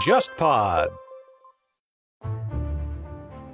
JustPod。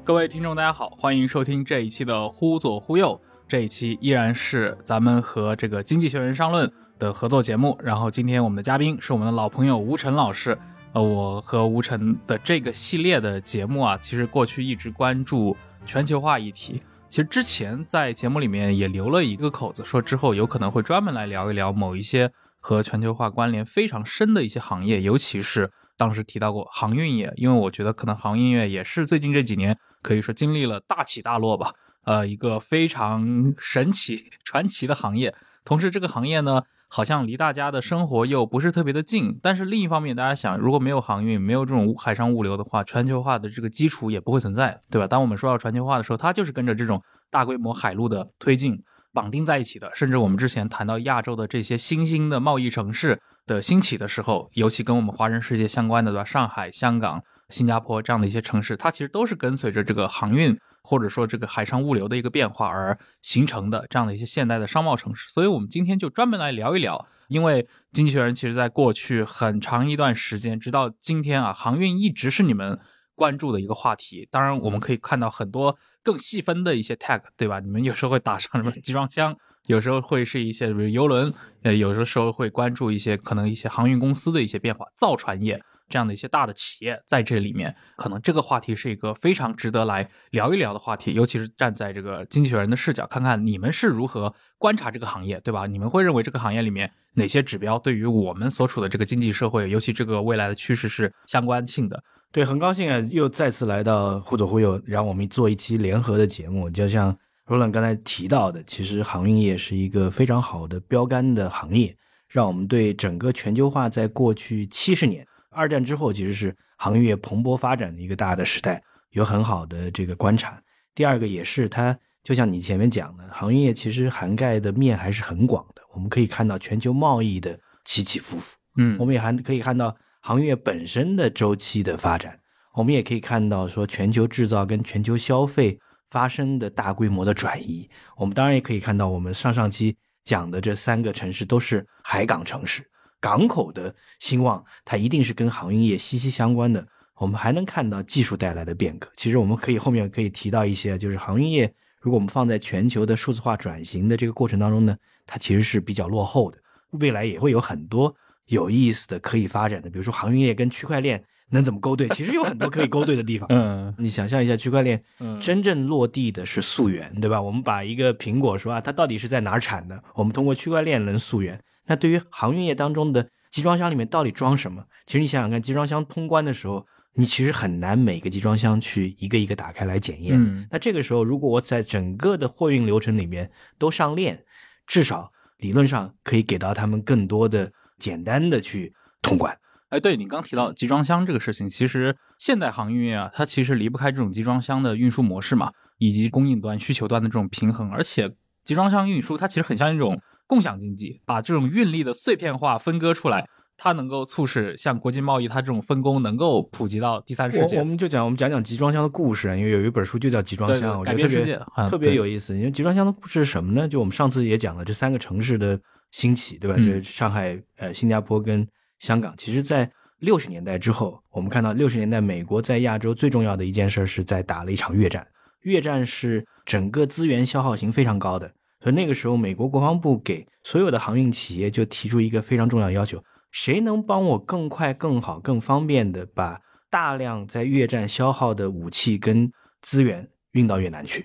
各位听众，大家好，欢迎收听这一期的《忽左忽右》。这一期依然是咱们和这个《经济学人》商论的合作节目。然后今天我们的嘉宾是我们的老朋友吴晨老师。呃，我和吴晨的这个系列的节目啊，其实过去一直关注全球化议题。其实之前在节目里面也留了一个口子，说之后有可能会专门来聊一聊某一些和全球化关联非常深的一些行业，尤其是当时提到过航运业，因为我觉得可能航运业也是最近这几年。可以说经历了大起大落吧，呃，一个非常神奇、传奇的行业。同时，这个行业呢，好像离大家的生活又不是特别的近。但是另一方面，大家想，如果没有航运，没有这种海上物流的话，全球化的这个基础也不会存在，对吧？当我们说到全球化的时候，它就是跟着这种大规模海路的推进绑定在一起的。甚至我们之前谈到亚洲的这些新兴的贸易城市的兴起的时候，尤其跟我们华人世界相关的，对吧？上海、香港。新加坡这样的一些城市，它其实都是跟随着这个航运或者说这个海上物流的一个变化而形成的这样的一些现代的商贸城市。所以，我们今天就专门来聊一聊，因为经济学人其实在过去很长一段时间，直到今天啊，航运一直是你们关注的一个话题。当然，我们可以看到很多更细分的一些 tag，对吧？你们有时候会打上什么集装箱，有时候会是一些比如游轮，呃，有的时候会关注一些可能一些航运公司的一些变化，造船业。这样的一些大的企业在这里面，可能这个话题是一个非常值得来聊一聊的话题，尤其是站在这个经济学人的视角，看看你们是如何观察这个行业，对吧？你们会认为这个行业里面哪些指标对于我们所处的这个经济社会，尤其这个未来的趋势是相关性的？对，很高兴啊，又再次来到忽左忽右，让我们做一期联合的节目。就像 Roland 刚才提到的，其实航运业是一个非常好的标杆的行业，让我们对整个全球化在过去七十年。二战之后，其实是航运业蓬勃发展的一个大的时代，有很好的这个观察。第二个也是它，就像你前面讲的，航运业其实涵盖的面还是很广的。我们可以看到全球贸易的起起伏伏，嗯，我们也还可以看到航运业本身的周期的发展。我们也可以看到说全球制造跟全球消费发生的大规模的转移。我们当然也可以看到，我们上上期讲的这三个城市都是海港城市。港口的兴旺，它一定是跟航运业息息相关的。我们还能看到技术带来的变革。其实我们可以后面可以提到一些，就是航运业，如果我们放在全球的数字化转型的这个过程当中呢，它其实是比较落后的。未来也会有很多有意思的可以发展的，比如说航运业跟区块链能怎么勾兑？其实有很多可以勾兑的地方。嗯，你想象一下，区块链真正落地的是溯源，对吧？我们把一个苹果说啊，它到底是在哪儿产的？我们通过区块链能溯源。那对于航运业当中的集装箱里面到底装什么？其实你想想看，集装箱通关的时候，你其实很难每个集装箱去一个一个打开来检验。那这个时候，如果我在整个的货运流程里面都上链，至少理论上可以给到他们更多的简单的去通关。哎，对你刚提到集装箱这个事情，其实现代航运业啊，它其实离不开这种集装箱的运输模式嘛，以及供应端需求端的这种平衡。而且集装箱运输它其实很像一种。共享经济把这种运力的碎片化分割出来，它能够促使像国际贸易，它这种分工能够普及到第三世界。我们就讲，我们讲讲集装箱的故事，因为有一本书就叫《集装箱》，我觉得特别特别有意思。因为集装箱的故事是什么呢？就我们上次也讲了这三个城市的兴起，对吧？就是上海、呃、新加坡跟香港。其实，在六十年代之后，我们看到六十年代美国在亚洲最重要的一件事是在打了一场越战。越战是整个资源消耗型非常高的。所以那个时候，美国国防部给所有的航运企业就提出一个非常重要的要求：谁能帮我更快、更好、更方便的把大量在越战消耗的武器跟资源运到越南去？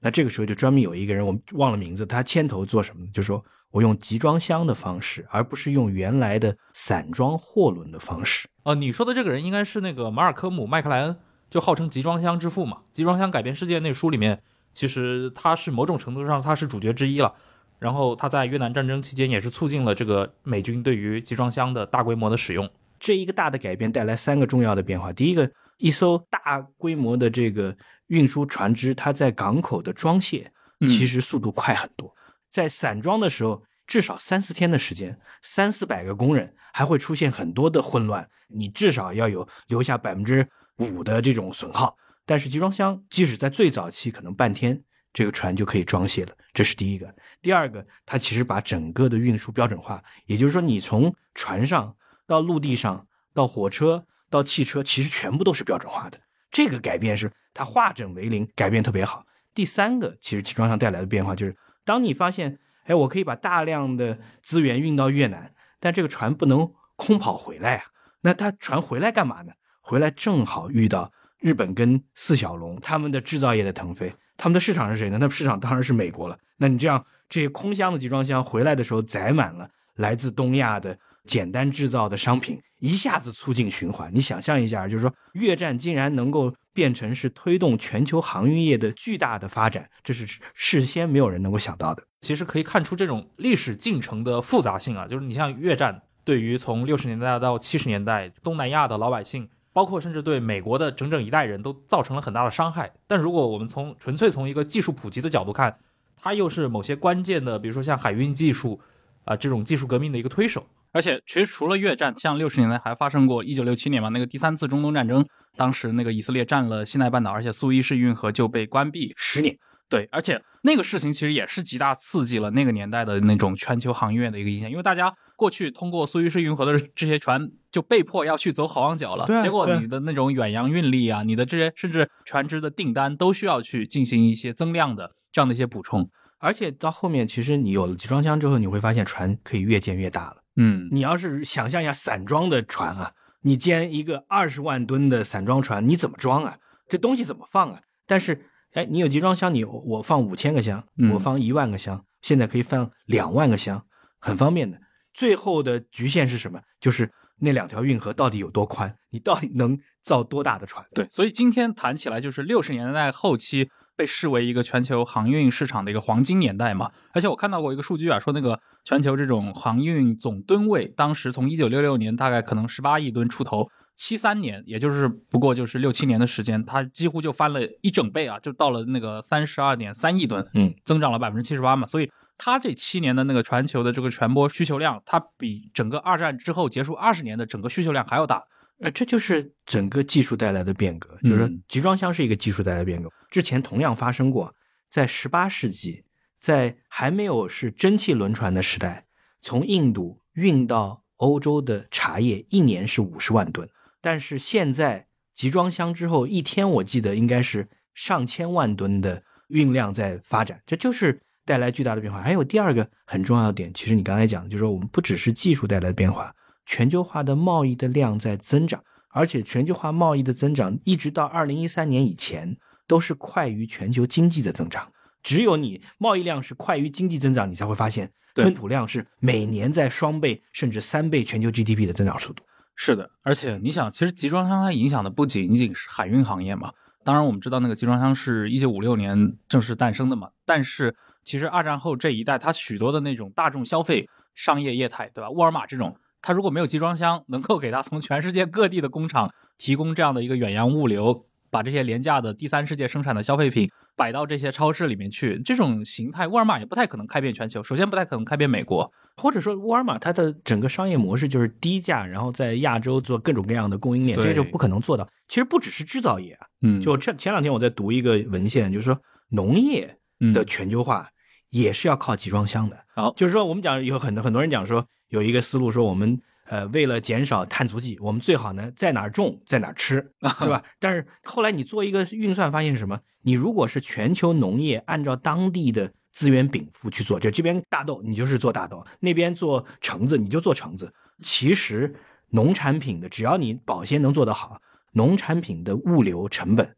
那这个时候就专门有一个人，我们忘了名字，他牵头做什么？就说我用集装箱的方式，而不是用原来的散装货轮的方式。哦，你说的这个人应该是那个马尔科姆·麦克莱恩，就号称集装箱之父嘛，《集装箱改变世界》那书里面。其实他是某种程度上他是主角之一了，然后他在越南战争期间也是促进了这个美军对于集装箱的大规模的使用。这一个大的改变带来三个重要的变化：第一个，一艘大规模的这个运输船只，它在港口的装卸其实速度快很多。在散装的时候，至少三四天的时间，三四百个工人还会出现很多的混乱，你至少要有留下百分之五的这种损耗。但是集装箱，即使在最早期可能半天，这个船就可以装卸了。这是第一个。第二个，它其实把整个的运输标准化，也就是说，你从船上到陆地上到火车到汽车，其实全部都是标准化的。这个改变是它化整为零，改变特别好。第三个，其实集装箱带来的变化就是，当你发现，哎，我可以把大量的资源运到越南，但这个船不能空跑回来啊。那它船回来干嘛呢？回来正好遇到日本跟四小龙他们的制造业的腾飞，他们的市场是谁呢？那市场当然是美国了。那你这样这些空箱的集装箱回来的时候载满了来自东亚的简单制造的商品，一下子促进循环。你想象一下，就是说越战竟然能够变成是推动全球航运业的巨大的发展，这是事先没有人能够想到的。其实可以看出这种历史进程的复杂性啊，就是你像越战。对于从六十年代到七十年代，东南亚的老百姓，包括甚至对美国的整整一代人都造成了很大的伤害。但如果我们从纯粹从一个技术普及的角度看，它又是某些关键的，比如说像海运技术啊这种技术革命的一个推手。而且，其实除了越战，像六十年代还发生过一九六七年嘛那个第三次中东战争，当时那个以色列占了西奈半岛，而且苏伊士运河就被关闭十年。对，而且那个事情其实也是极大刺激了那个年代的那种全球航运的一个影响，因为大家过去通过苏伊士运河的这些船就被迫要去走好望角了，结果你的那种远洋运力啊，你的这些甚至船只的订单都需要去进行一些增量的这样的一些补充，而且到后面其实你有了集装箱之后，你会发现船可以越建越大了。嗯，你要是想象一下散装的船啊，你建一个二十万吨的散装船，你怎么装啊？这东西怎么放啊？但是。哎，你有集装箱，你我放五千个箱，我放一万个箱，现在可以放两万个箱，很方便的。最后的局限是什么？就是那两条运河到底有多宽，你到底能造多大的船？对，所以今天谈起来，就是六十年代后期被视为一个全球航运市场的一个黄金年代嘛。而且我看到过一个数据啊，说那个全球这种航运总吨位，当时从一九六六年大概可能十八亿吨出头。七三年，也就是不过就是六七年的时间，它几乎就翻了一整倍啊，就到了那个三十二点三亿吨，嗯，增长了百分之七十八嘛。所以它这七年的那个传球的这个传播需求量，它比整个二战之后结束二十年的整个需求量还要大。呃，这就是整个技术带来的变革，就是集装箱是一个技术带来的变革。之前同样发生过，在十八世纪，在还没有是蒸汽轮船的时代，从印度运到欧洲的茶叶一年是五十万吨。但是现在集装箱之后一天，我记得应该是上千万吨的运量在发展，这就是带来巨大的变化。还有第二个很重要的点，其实你刚才讲的，就是说我们不只是技术带来的变化，全球化的贸易的量在增长，而且全球化贸易的增长一直到二零一三年以前都是快于全球经济的增长。只有你贸易量是快于经济增长，你才会发现吞吐量是每年在双倍甚至三倍全球 GDP 的增长速度。是的，而且你想，其实集装箱它影响的不仅仅是海运行业嘛。当然，我们知道那个集装箱是一九五六年正式诞生的嘛。但是，其实二战后这一代，它许多的那种大众消费商业业态，对吧？沃尔玛这种，它如果没有集装箱，能够给它从全世界各地的工厂提供这样的一个远洋物流。把这些廉价的第三世界生产的消费品摆到这些超市里面去，这种形态，沃尔玛也不太可能开遍全球。首先，不太可能开遍美国，或者说，沃尔玛它的整个商业模式就是低价，然后在亚洲做各种各样的供应链，这就不可能做到。其实不只是制造业啊，嗯，就前前两天我在读一个文献，就是说农业的全球化也是要靠集装箱的。好，就是说我们讲有很多很多人讲说有一个思路说我们。呃，为了减少碳足迹，我们最好呢在哪儿种在哪儿吃，对吧？但是后来你做一个运算，发现什么？你如果是全球农业按照当地的资源禀赋去做，就这边大豆你就是做大豆，那边做橙子你就做橙子。其实农产品的只要你保鲜能做得好，农产品的物流成本，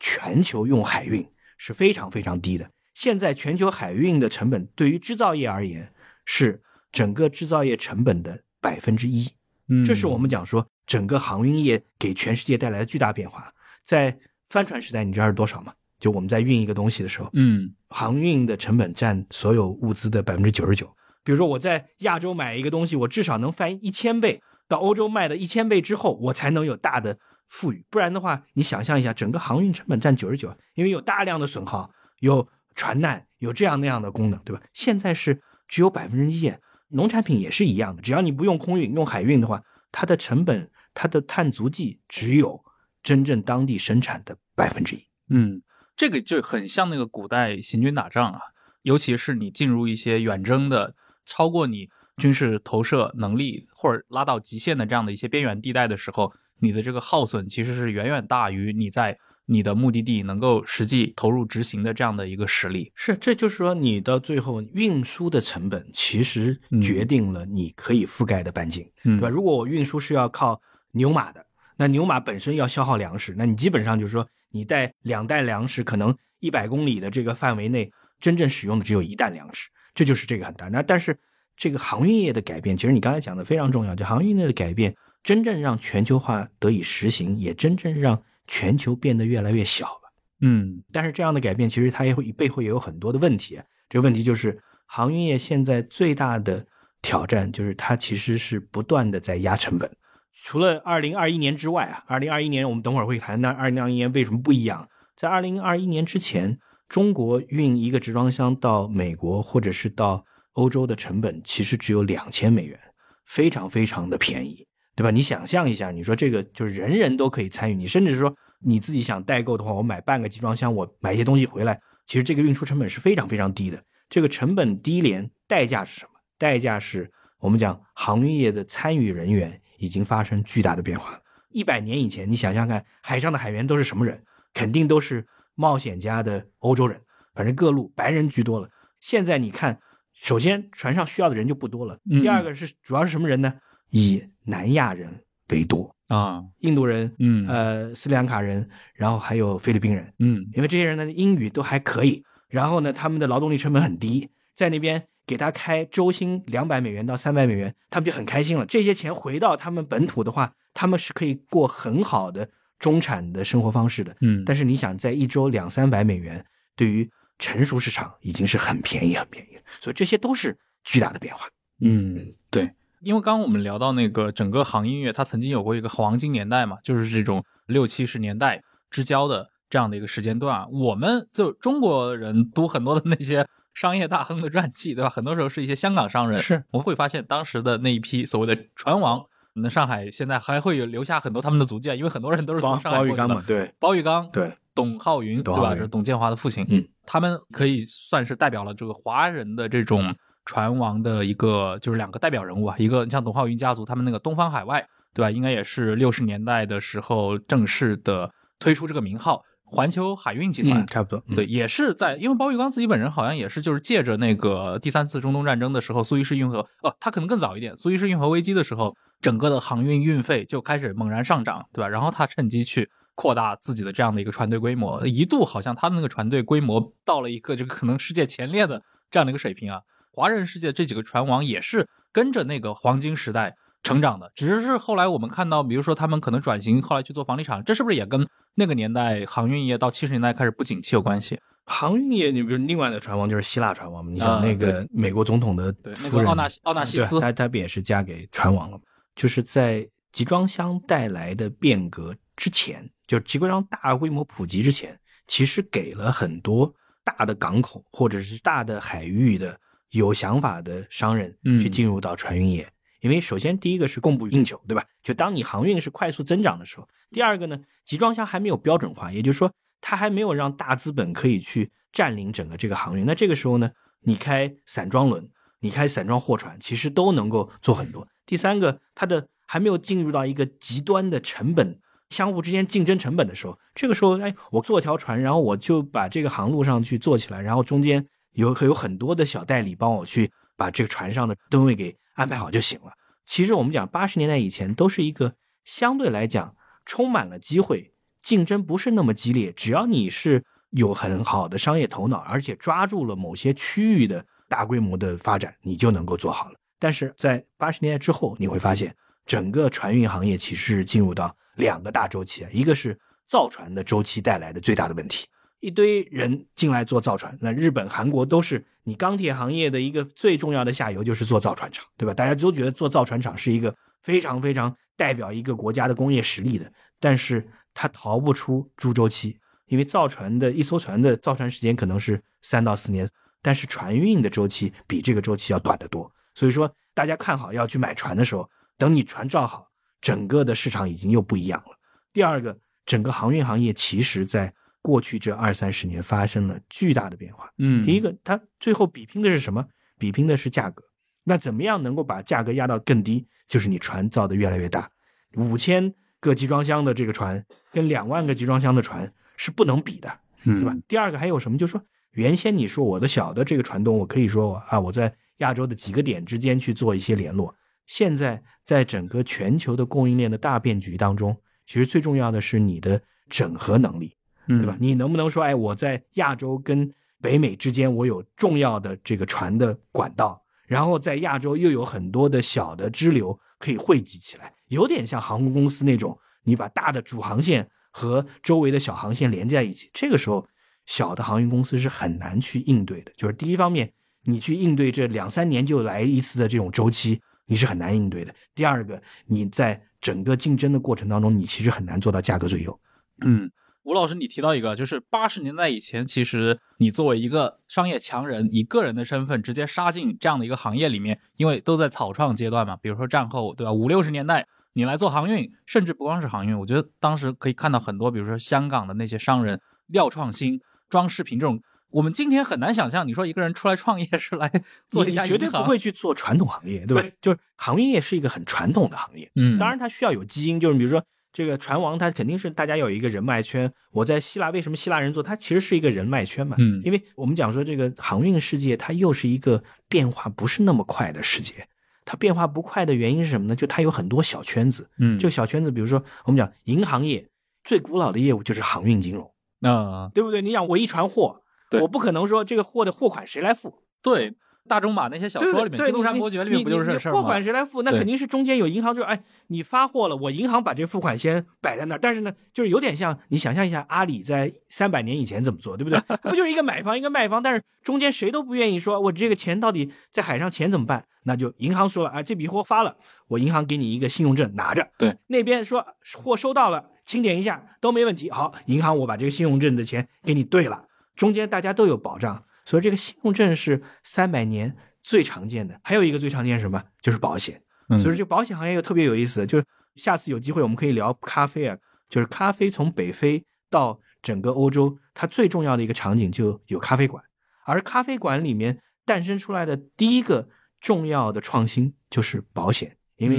全球用海运是非常非常低的。现在全球海运的成本对于制造业而言是整个制造业成本的。百分之一，这是我们讲说整个航运业给全世界带来的巨大变化。在帆船时代，你知道是多少吗？就我们在运一个东西的时候，嗯，航运的成本占所有物资的百分之九十九。比如说我在亚洲买一个东西，我至少能翻一千倍，到欧洲卖的一千倍之后，我才能有大的富裕。不然的话，你想象一下，整个航运成本占九十九，因为有大量的损耗，有船难，有这样那样的功能，对吧？现在是只有百分之一。农产品也是一样的，只要你不用空运，用海运的话，它的成本、它的碳足迹只有真正当地生产的百分之一。嗯，这个就很像那个古代行军打仗啊，尤其是你进入一些远征的，超过你军事投射能力或者拉到极限的这样的一些边缘地带的时候，你的这个耗损其实是远远大于你在你的目的地能够实际投入执行的这样的一个实力。是，这就是说你到最后运输的成本其实决定了你可以覆盖的半径，对吧？如果我运输是要靠牛马的，那牛马本身要消耗粮食，那你基本上就是说。你带两袋粮食，可能一百公里的这个范围内，真正使用的只有一袋粮食，这就是这个很大。那但是这个航运业的改变，其实你刚才讲的非常重要，就航运业的改变，真正让全球化得以实行，也真正让全球变得越来越小了。嗯，但是这样的改变，其实它也会背后也有很多的问题。这个问题就是，航运业现在最大的挑战就是它其实是不断的在压成本。除了二零二一年之外啊，二零二一年我们等会儿会谈。那二零二一年为什么不一样？在二零二一年之前，中国运一个集装箱到美国或者是到欧洲的成本其实只有两千美元，非常非常的便宜，对吧？你想象一下，你说这个就是人人都可以参与，你甚至说你自己想代购的话，我买半个集装箱，我买一些东西回来，其实这个运输成本是非常非常低的。这个成本低廉，代价是什么？代价是我们讲航运业的参与人员。已经发生巨大的变化。一百年以前，你想想看，海上的海员都是什么人？肯定都是冒险家的欧洲人，反正各路白人居多了。现在你看，首先船上需要的人就不多了。第二个是主要是什么人呢？以南亚人为多啊，印度人，嗯，呃，斯里兰卡人，然后还有菲律宾人，嗯，因为这些人呢英语都还可以，然后呢他们的劳动力成本很低，在那边。给他开周薪两百美元到三百美元，他们就很开心了。这些钱回到他们本土的话，他们是可以过很好的中产的生活方式的。嗯，但是你想，在一周两三百美元，对于成熟市场已经是很便宜、很便宜了。所以这些都是巨大的变化。嗯，对，因为刚刚我们聊到那个整个行音乐，它曾经有过一个黄金年代嘛，就是这种六七十年代之交的这样的一个时间段。我们就中国人读很多的那些。商业大亨的传记，对吧？很多时候是一些香港商人。是，我们会发现当时的那一批所谓的船王，那上海现在还会有留下很多他们的足迹啊，因为很多人都是从上海过去的。包玉刚嘛，对，包玉刚，对，董浩云，对吧？这是董建华的父亲。嗯，他们可以算是代表了这个华人的这种船王的一个，就是两个代表人物啊。一个你像董浩云家族，他们那个东方海外，对吧？应该也是六十年代的时候正式的推出这个名号。环球海运集团差不多，对，也是在，因为包玉刚自己本人好像也是，就是借着那个第三次中东战争的时候，苏伊士运河，哦，他可能更早一点，苏伊士运河危机的时候，整个的航运运费就开始猛然上涨，对吧？然后他趁机去扩大自己的这样的一个船队规模，一度好像他的那个船队规模到了一个这个可能世界前列的这样的一个水平啊。华人世界这几个船王也是跟着那个黄金时代。成长的，只是后来我们看到，比如说他们可能转型，后来去做房地产，这是不是也跟那个年代航运业到七十年代开始不景气有关系？航运业，你比如另外的船王就是希腊船王嘛，你想那个美国总统的夫人奥纳奥纳西斯，他他不也是嫁给船王了吗？就是在集装箱带来的变革之前，就是集装箱大规模普及之前，其实给了很多大的港口或者是大的海域的有想法的商人去进入到船运业。因为首先第一个是供不应求，对吧？就当你航运是快速增长的时候，第二个呢，集装箱还没有标准化，也就是说它还没有让大资本可以去占领整个这个航运。那这个时候呢，你开散装轮，你开散装货船，其实都能够做很多。第三个，它的还没有进入到一个极端的成本相互之间竞争成本的时候，这个时候，哎，我做条船，然后我就把这个航路上去做起来，然后中间有有很多的小代理帮我去把这个船上的吨位给。安排好就行了。其实我们讲八十年代以前都是一个相对来讲充满了机会，竞争不是那么激烈。只要你是有很好的商业头脑，而且抓住了某些区域的大规模的发展，你就能够做好了。但是在八十年代之后，你会发现整个船运行业其实是进入到两个大周期，一个是造船的周期带来的最大的问题。一堆人进来做造船，那日本、韩国都是你钢铁行业的一个最重要的下游，就是做造船厂，对吧？大家都觉得做造船厂是一个非常非常代表一个国家的工业实力的，但是它逃不出猪周期，因为造船的一艘船的造船时间可能是三到四年，但是船运的周期比这个周期要短得多。所以说，大家看好要去买船的时候，等你船造好，整个的市场已经又不一样了。第二个，整个航运行业其实在过去这二三十年发生了巨大的变化。嗯，第一个，它最后比拼的是什么？比拼的是价格。那怎么样能够把价格压到更低？就是你船造的越来越大，五千个集装箱的这个船跟两万个集装箱的船是不能比的，对吧？第二个还有什么？就是说，原先你说我的小的这个船东，我可以说啊，我在亚洲的几个点之间去做一些联络。现在在整个全球的供应链的大变局当中，其实最重要的是你的整合能力，对吧？你能不能说，哎，我在亚洲跟北美之间，我有重要的这个船的管道，然后在亚洲又有很多的小的支流可以汇集起来，有点像航空公司那种，你把大的主航线和周围的小航线连在一起。这个时候，小的航运公司是很难去应对的。就是第一方面，你去应对这两三年就来一次的这种周期。你是很难应对的。第二个，你在整个竞争的过程当中，你其实很难做到价格最优。嗯，吴老师，你提到一个，就是八十年代以前，其实你作为一个商业强人，以个人的身份直接杀进这样的一个行业里面，因为都在草创阶段嘛。比如说战后，对吧？五六十年代，你来做航运，甚至不光是航运，我觉得当时可以看到很多，比如说香港的那些商人，廖创新、装饰品这种。我们今天很难想象，你说一个人出来创业是来做一家绝对不会去做传统行业，对吧？就是航运业是一个很传统的行业，嗯，当然它需要有基因，就是比如说这个船王，他肯定是大家有一个人脉圈。我在希腊为什么希腊人做？他其实是一个人脉圈嘛，嗯，因为我们讲说这个航运世界它又是一个变化不是那么快的世界，它变化不快的原因是什么呢？就它有很多小圈子，嗯，这个小圈子，比如说我们讲银行业最古老的业务就是航运金融，啊，对不对？你想我一船货。我不可能说这个货的货款谁来付？对，大中马那些小说里面，《基督山伯爵》里面不就是这事儿吗？货款谁来付？那肯定是中间有银行，就是哎，你发货了，我银行把这个付款先摆在那儿。但是呢，就是有点像你想象一下，阿里在三百年以前怎么做，对不对？不就是一个买方，一个卖方，但是中间谁都不愿意说，我这个钱到底在海上钱怎么办？那就银行说了啊，这笔货发了，我银行给你一个信用证拿着。对，那边说货收到了，清点一下都没问题。好，银行我把这个信用证的钱给你兑了。中间大家都有保障，所以这个信用证是三百年最常见的。还有一个最常见是什么？就是保险。所以这个保险行业又特别有意思。就是下次有机会我们可以聊咖啡啊，就是咖啡从北非到整个欧洲，它最重要的一个场景就有咖啡馆。而咖啡馆里面诞生出来的第一个重要的创新就是保险，因为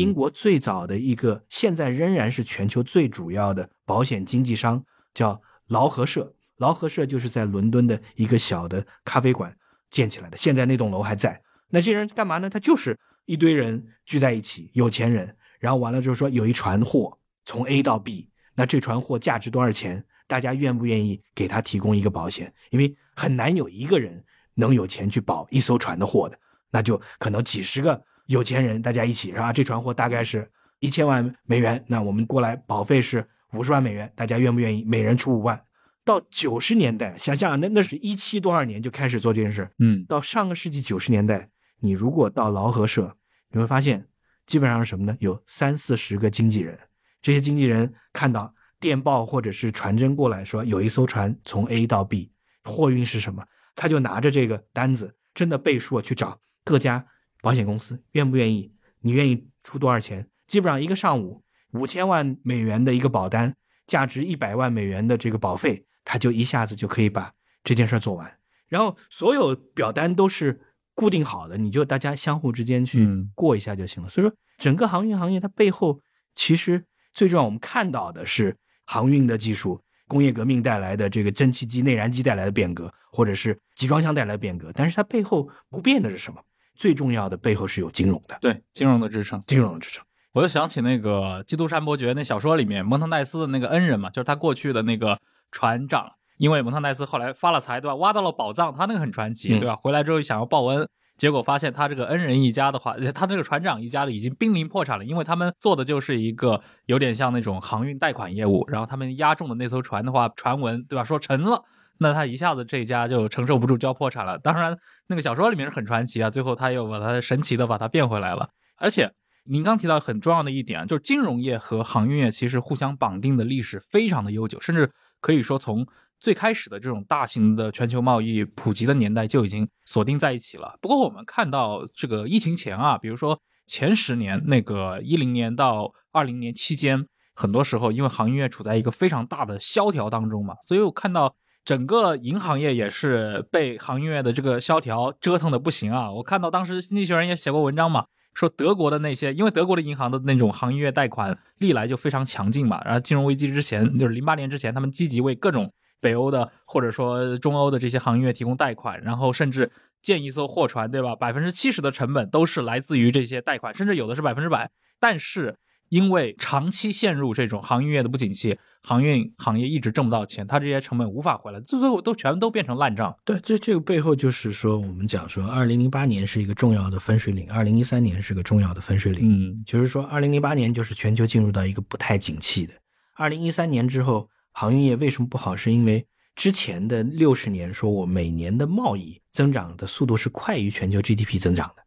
英国最早的一个现在仍然是全球最主要的保险经纪商叫劳合社。劳合社就是在伦敦的一个小的咖啡馆建起来的，现在那栋楼还在。那些人干嘛呢？他就是一堆人聚在一起，有钱人，然后完了就是说有一船货从 A 到 B，那这船货价值多少钱？大家愿不愿意给他提供一个保险？因为很难有一个人能有钱去保一艘船的货的，那就可能几十个有钱人大家一起，啊，这船货大概是一千万美元，那我们过来保费是五十万美元，大家愿不愿意？每人出五万。到九十年代，想想那那是一七多少年就开始做这件事，嗯，到上个世纪九十年代，你如果到劳合社，你会发现基本上是什么呢？有三四十个经纪人，这些经纪人看到电报或者是传真过来说有一艘船从 A 到 B，货运是什么，他就拿着这个单子，真的背书去找各家保险公司，愿不愿意？你愿意出多少钱？基本上一个上午五千万美元的一个保单，价值一百万美元的这个保费。他就一下子就可以把这件事做完，然后所有表单都是固定好的，你就大家相互之间去过一下就行了。所以说，整个航运行业它背后其实最重要，我们看到的是航运的技术、工业革命带来的这个蒸汽机、内燃机带来的变革，或者是集装箱带来的变革。但是它背后不变的是什么？最重要的背后是有金融的，对金融的支撑，金融的支撑。我就想起那个《基督山伯爵》那小说里面蒙特奈斯的那个恩人嘛，就是他过去的那个。船长，因为蒙特奈斯后来发了财，对吧？挖到了宝藏，他那个很传奇，对吧？回来之后想要报恩，结果发现他这个恩人一家的话，他这个船长一家的已经濒临破产了，因为他们做的就是一个有点像那种航运贷款业务，然后他们押中的那艘船的话，传闻对吧？说沉了，那他一下子这一家就承受不住，就要破产了。当然，那个小说里面是很传奇啊，最后他又把他神奇的把它变回来了。而且您刚提到很重要的一点，就是金融业和航运业其实互相绑定的历史非常的悠久，甚至。可以说，从最开始的这种大型的全球贸易普及的年代就已经锁定在一起了。不过，我们看到这个疫情前啊，比如说前十年，那个一零年到二零年期间，很多时候因为航运业处在一个非常大的萧条当中嘛，所以我看到整个银行业也是被航运业的这个萧条折腾的不行啊。我看到当时经济学人也写过文章嘛，说德国的那些，因为德国的银行的那种航运业贷款历来就非常强劲嘛，然后金融危机之前就是零八年之前，他们积极为各种北欧的或者说中欧的这些航运业提供贷款，然后甚至。建一艘货船，对吧？百分之七十的成本都是来自于这些贷款，甚至有的是百分之百。但是因为长期陷入这种航运业的不景气，航运行业一直挣不到钱，它这些成本无法回来，最后都全都变成烂账。对，这这个背后就是说，我们讲说，二零零八年是一个重要的分水岭，二零一三年是个重要的分水岭。嗯，就是说，二零零八年就是全球进入到一个不太景气的，二零一三年之后，航运业为什么不好？是因为。之前的六十年，说我每年的贸易增长的速度是快于全球 GDP 增长的。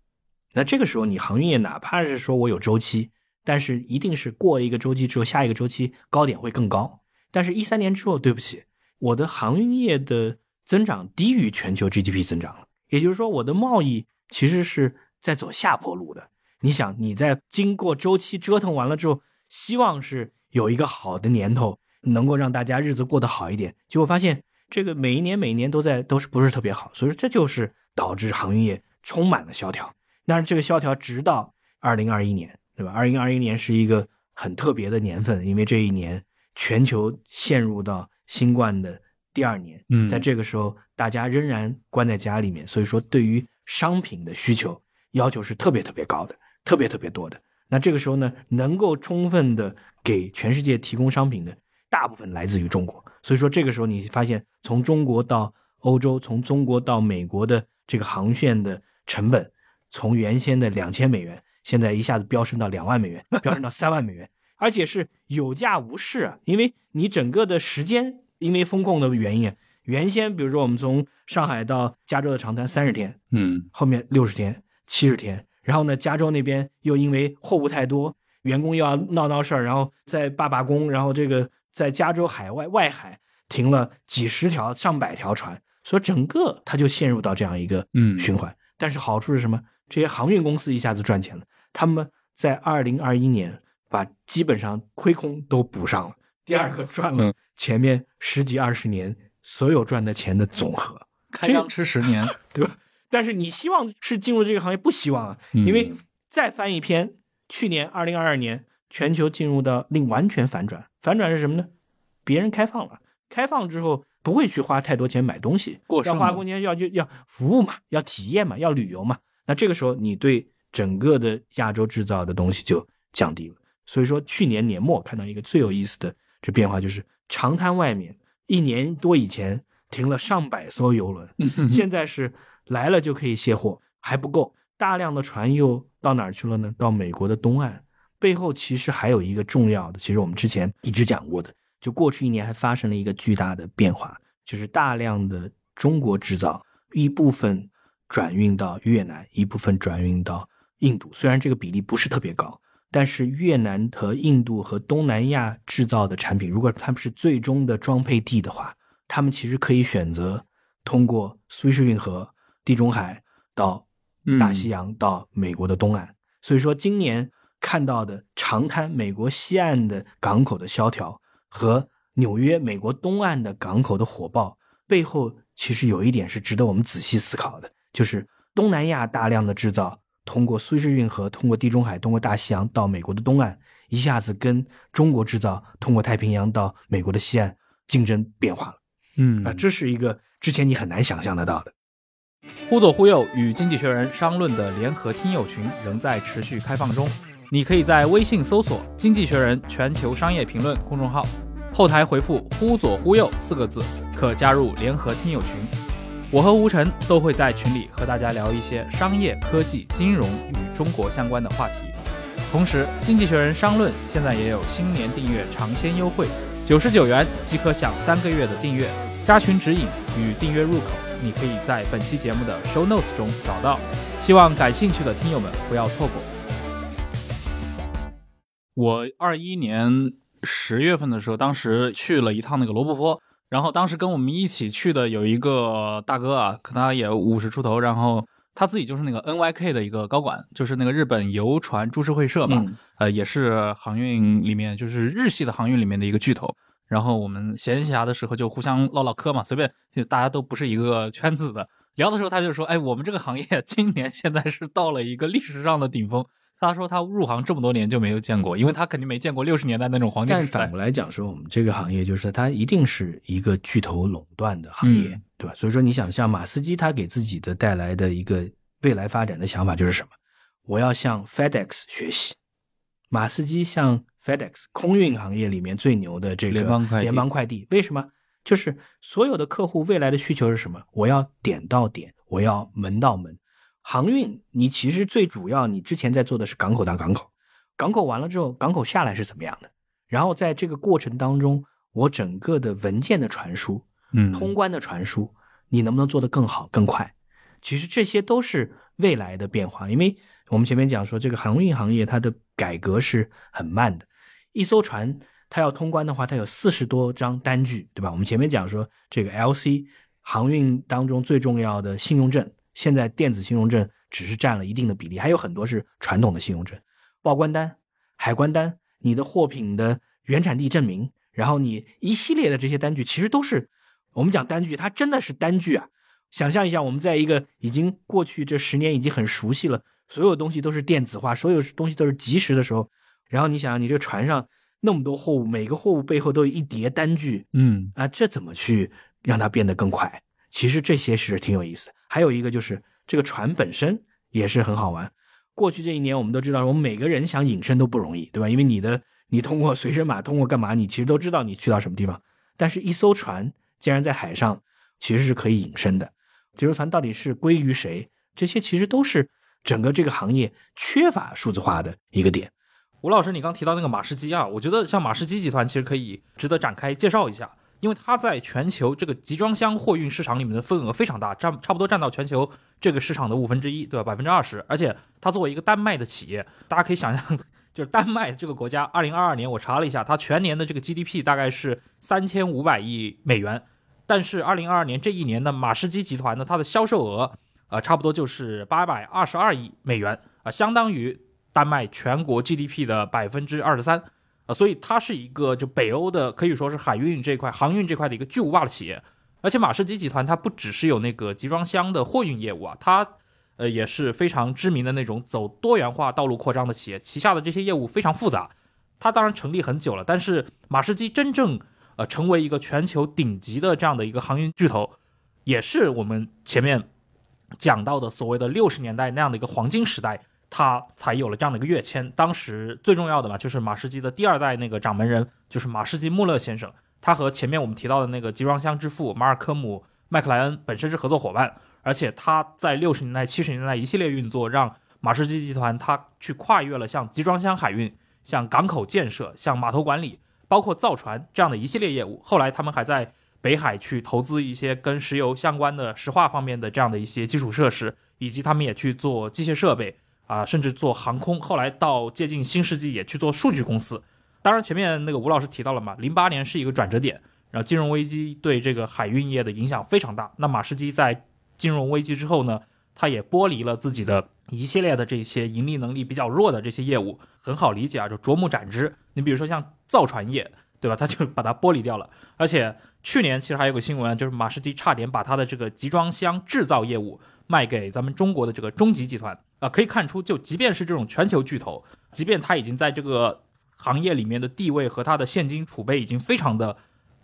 那这个时候，你航运业哪怕是说我有周期，但是一定是过一个周期之后，下一个周期高点会更高。但是，一三年之后，对不起，我的航运业的增长低于全球 GDP 增长了。也就是说，我的贸易其实是在走下坡路的。你想，你在经过周期折腾完了之后，希望是有一个好的年头。能够让大家日子过得好一点，结果发现这个每一年每一年都在都是不是特别好，所以说这就是导致航运业充满了萧条。但是这个萧条直到二零二一年，对吧？二零二一年是一个很特别的年份，因为这一年全球陷入到新冠的第二年。嗯，在这个时候大家仍然关在家里面，所以说对于商品的需求要求是特别特别高的，特别特别多的。那这个时候呢，能够充分的给全世界提供商品的。大部分来自于中国，所以说这个时候你发现，从中国到欧洲，从中国到美国的这个航线的成本，从原先的两千美元，现在一下子飙升到两万美元，飙升到三万美元，而且是有价无市啊！因为你整个的时间，因为风控的原因，原先比如说我们从上海到加州的长滩三十天，嗯，后面六十天、七十天，然后呢，加州那边又因为货物太多，员工又要闹闹事儿，然后再罢罢工，然后这个。在加州海外外海停了几十条、上百条船，所以整个它就陷入到这样一个嗯循环。但是好处是什么？这些航运公司一下子赚钱了，他们在二零二一年把基本上亏空都补上了。第二个赚了前面十几二十年所有赚的钱的总和。开张吃十年，对吧？但是你希望是进入这个行业，不希望啊，因为再翻一篇，去年二零二二年。全球进入到另完全反转，反转是什么呢？别人开放了，开放之后不会去花太多钱买东西，要花空间要就要服务嘛，要体验嘛，要旅游嘛。那这个时候你对整个的亚洲制造的东西就降低了。所以说去年年末看到一个最有意思的这变化，就是长滩外面一年多以前停了上百艘游轮，现在是来了就可以卸货，还不够，大量的船又到哪儿去了呢？到美国的东岸。背后其实还有一个重要的，其实我们之前一直讲过的，就过去一年还发生了一个巨大的变化，就是大量的中国制造一部分转运到越南，一部分转运到印度。虽然这个比例不是特别高，但是越南和印度和东南亚制造的产品，如果他们是最终的装配地的话，他们其实可以选择通过苏伊士运河、地中海到大西洋到美国的东岸。所以说今年。看到的长滩美国西岸的港口的萧条和纽约美国东岸的港口的火爆背后，其实有一点是值得我们仔细思考的，就是东南亚大量的制造通过苏伊士运河、通过地中海、通过大西洋到美国的东岸，一下子跟中国制造通过太平洋到美国的西岸竞争变化了。嗯啊，这是一个之前你很难想象得到的。忽左忽右与经济学人商论的联合听友群仍在持续开放中。你可以在微信搜索“经济学人全球商业评论”公众号，后台回复“忽左忽右”四个字，可加入联合听友群。我和吴晨都会在群里和大家聊一些商业、科技、金融与中国相关的话题。同时，经济学人商论现在也有新年订阅尝鲜优惠，九十九元即可享三个月的订阅。加群指引与订阅入口，你可以在本期节目的 show notes 中找到。希望感兴趣的听友们不要错过。我二一年十月份的时候，当时去了一趟那个罗布泊，然后当时跟我们一起去的有一个大哥啊，可能也五十出头，然后他自己就是那个 NYK 的一个高管，就是那个日本游船株式会社嘛，呃，也是航运里面就是日系的航运里面的一个巨头。然后我们闲暇的时候就互相唠唠嗑嘛，随便就大家都不是一个圈子的，聊的时候他就说，哎，我们这个行业 今年现在是到了一个历史上的顶峰。他说他入行这么多年就没有见过，因为他肯定没见过六十年代那种黄金时代。但反过来讲说，我们这个行业就是它一定是一个巨头垄断的行业，对吧？所以说你想像马斯基他给自己的带来的一个未来发展的想法就是什么？我要向 FedEx 学习。马斯基向 FedEx 空运行业里面最牛的这个联邦快递，为什么？就是所有的客户未来的需求是什么？我要点到点，我要门到门。航运，你其实最主要，你之前在做的是港口到港口，港口完了之后，港口下来是怎么样的？然后在这个过程当中，我整个的文件的传输，嗯，通关的传输，你能不能做得更好更快？其实这些都是未来的变化，因为我们前面讲说，这个航运行业它的改革是很慢的，一艘船它要通关的话，它有四十多张单据，对吧？我们前面讲说，这个 LC 航运当中最重要的信用证。现在电子信用证只是占了一定的比例，还有很多是传统的信用证、报关单、海关单、你的货品的原产地证明，然后你一系列的这些单据，其实都是我们讲单据，它真的是单据啊！想象一下，我们在一个已经过去这十年已经很熟悉了，所有东西都是电子化，所有东西都是及时的时候，然后你想，你这个船上那么多货物，每个货物背后都有一叠单据，嗯啊，这怎么去让它变得更快？其实这些是挺有意思。还有一个就是这个船本身也是很好玩。过去这一年，我们都知道，我们每个人想隐身都不容易，对吧？因为你的你通过随身码，通过干嘛，你其实都知道你去到什么地方。但是，一艘船竟然在海上其实是可以隐身的。这艘船到底是归于谁？这些其实都是整个这个行业缺乏数字化的一个点。吴老师，你刚提到那个马士基啊，我觉得像马士基集团其实可以值得展开介绍一下。因为它在全球这个集装箱货运市场里面的份额非常大，占差不多占到全球这个市场的五分之一，对吧？百分之二十。而且它作为一个丹麦的企业，大家可以想象，就是丹麦这个国家，二零二二年我查了一下，它全年的这个 GDP 大概是三千五百亿美元。但是二零二二年这一年的马士基集团呢，它的销售额，呃，差不多就是八百二十二亿美元，啊，相当于丹麦全国 GDP 的百分之二十三。所以它是一个就北欧的，可以说是海运这块、航运这块的一个巨无霸的企业。而且马士基集团它不只是有那个集装箱的货运业务啊，它呃也是非常知名的那种走多元化道路扩张的企业。旗下的这些业务非常复杂。它当然成立很久了，但是马士基真正呃成为一个全球顶级的这样的一个航运巨头，也是我们前面讲到的所谓的六十年代那样的一个黄金时代。他才有了这样的一个跃迁。当时最重要的嘛，就是马士基的第二代那个掌门人，就是马士基穆勒先生。他和前面我们提到的那个集装箱之父马尔科姆麦克莱恩本身是合作伙伴，而且他在六十年代、七十年代一系列运作，让马士基集团他去跨越了像集装箱海运、像港口建设、像码头管理，包括造船这样的一系列业务。后来他们还在北海去投资一些跟石油相关的石化方面的这样的一些基础设施，以及他们也去做机械设备。啊，甚至做航空，后来到接近新世纪也去做数据公司。当然，前面那个吴老师提到了嘛，零八年是一个转折点，然后金融危机对这个海运业的影响非常大。那马士基在金融危机之后呢，他也剥离了自己的一系列的这些盈利能力比较弱的这些业务，很好理解啊，就啄木斩枝。你比如说像造船业，对吧？他就把它剥离掉了。而且去年其实还有个新闻，就是马士基差点把他的这个集装箱制造业务卖给咱们中国的这个中集集团。啊，可以看出，就即便是这种全球巨头，即便它已经在这个行业里面的地位和它的现金储备已经非常的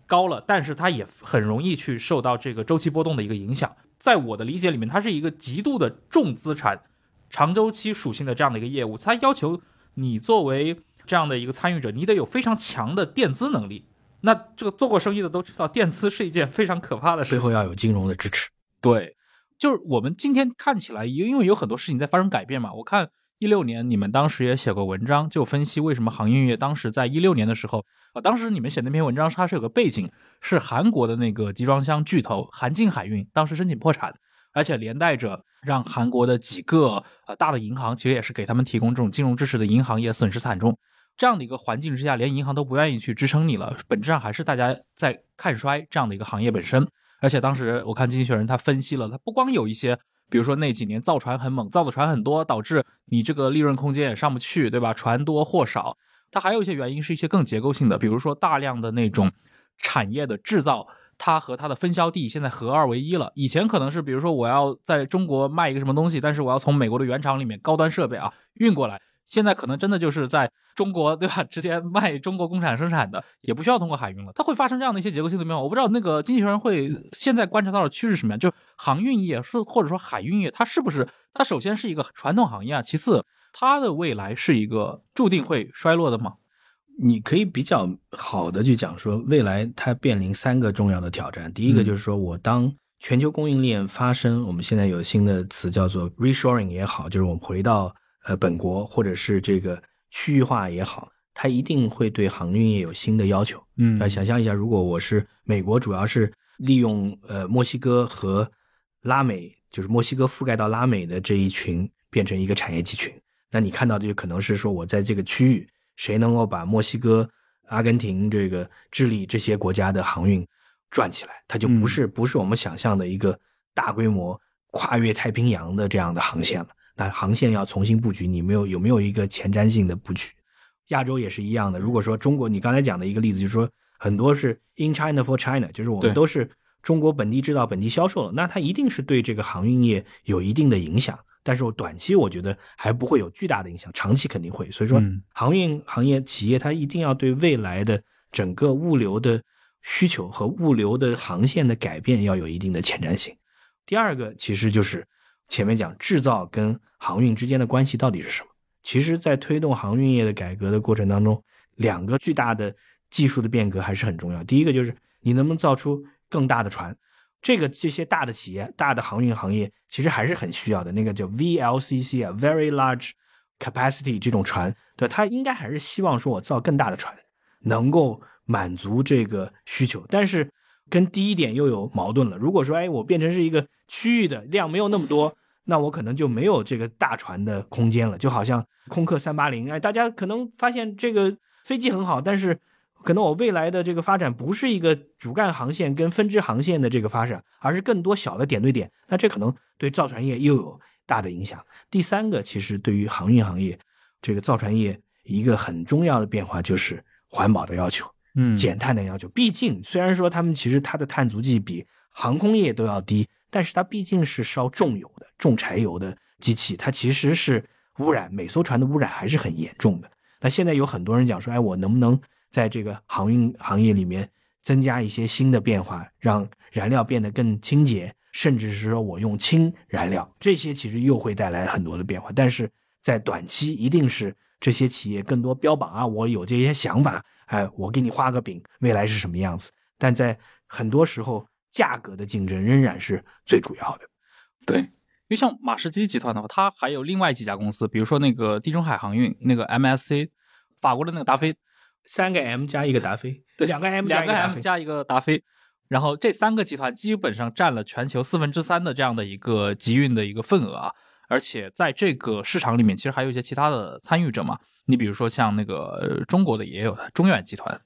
高了，但是它也很容易去受到这个周期波动的一个影响。在我的理解里面，它是一个极度的重资产、长周期属性的这样的一个业务，它要求你作为这样的一个参与者，你得有非常强的垫资能力。那这个做过生意的都知道，垫资是一件非常可怕的事情，背后要有金融的支持。对。就是我们今天看起来，因为有很多事情在发生改变嘛。我看一六年你们当时也写过文章，就分析为什么航运业当时在一六年的时候，啊，当时你们写那篇文章，它是有个背景，是韩国的那个集装箱巨头韩进海运当时申请破产，而且连带着让韩国的几个呃大的银行，其实也是给他们提供这种金融支持的银行业损失惨重。这样的一个环境之下，连银行都不愿意去支撑你了，本质上还是大家在看衰这样的一个行业本身。而且当时我看《经济学人》，他分析了，他不光有一些比如说那几年造船很猛，造的船很多，导致你这个利润空间也上不去，对吧？船多货少，它还有一些原因是一些更结构性的，比如说大量的那种产业的制造，它和它的分销地现在合二为一了。以前可能是比如说我要在中国卖一个什么东西，但是我要从美国的原厂里面高端设备啊运过来。现在可能真的就是在中国，对吧？直接卖中国工厂生产的，也不需要通过海运了。它会发生这样的一些结构性的变化。我不知道那个经济学人会现在观察到的趋势是什么样？就航运业是或者说海运业，它是不是它首先是一个传统行业啊？其次，它的未来是一个注定会衰落的吗？你可以比较好的去讲说，未来它面临三个重要的挑战。第一个就是说我当全球供应链发生，我们现在有新的词叫做 reshoring 也好，就是我们回到。呃，本国或者是这个区域化也好，它一定会对航运业有新的要求。嗯，来想象一下，如果我是美国，主要是利用呃墨西哥和拉美，就是墨西哥覆盖到拉美的这一群变成一个产业集群，那你看到的就可能是说，我在这个区域，谁能够把墨西哥、阿根廷、这个智利这些国家的航运转起来，它就不是不是我们想象的一个大规模跨越太平洋的这样的航线了。那航线要重新布局，你没有有没有一个前瞻性的布局？亚洲也是一样的。如果说中国，你刚才讲的一个例子，就是说很多是 in China for China，就是我们都是中国本地制造、本地销售了，那它一定是对这个航运业有一定的影响。但是我短期我觉得还不会有巨大的影响，长期肯定会。所以说，航运行业企业它一定要对未来的整个物流的需求和物流的航线的改变要有一定的前瞻性。第二个其实就是。前面讲制造跟航运之间的关系到底是什么？其实，在推动航运业的改革的过程当中，两个巨大的技术的变革还是很重要。第一个就是你能不能造出更大的船，这个这些大的企业、大的航运行业其实还是很需要的。那个叫 VLCC 啊，Very Large Capacity 这种船，对，它应该还是希望说我造更大的船，能够满足这个需求。但是跟第一点又有矛盾了。如果说，哎，我变成是一个区域的量没有那么多，那我可能就没有这个大船的空间了。就好像空客三八零，哎，大家可能发现这个飞机很好，但是可能我未来的这个发展不是一个主干航线跟分支航线的这个发展，而是更多小的点对点。那这可能对造船业又有大的影响。第三个，其实对于航运行业，这个造船业一个很重要的变化就是环保的要求。嗯，减碳的要求，毕竟虽然说他们其实它的碳足迹比航空业都要低，但是它毕竟是烧重油的、重柴油的机器，它其实是污染每艘船的污染还是很严重的。那现在有很多人讲说，哎，我能不能在这个航运行业里面增加一些新的变化，让燃料变得更清洁，甚至是说我用氢燃料，这些其实又会带来很多的变化。但是在短期，一定是这些企业更多标榜啊，我有这些想法。哎，我给你画个饼，未来是什么样子？但在很多时候，价格的竞争仍然是最主要的。对，因为像马士基集团的话，它还有另外几家公司，比如说那个地中海航运，那个 MSC，法国的那个达菲，三个 M 加一个达菲，对，两个 M 两个 M 加一个达菲，然后这三个集团基本上占了全球四分之三的这样的一个集运的一个份额啊，而且在这个市场里面，其实还有一些其他的参与者嘛。你比如说像那个中国的也有中远集团，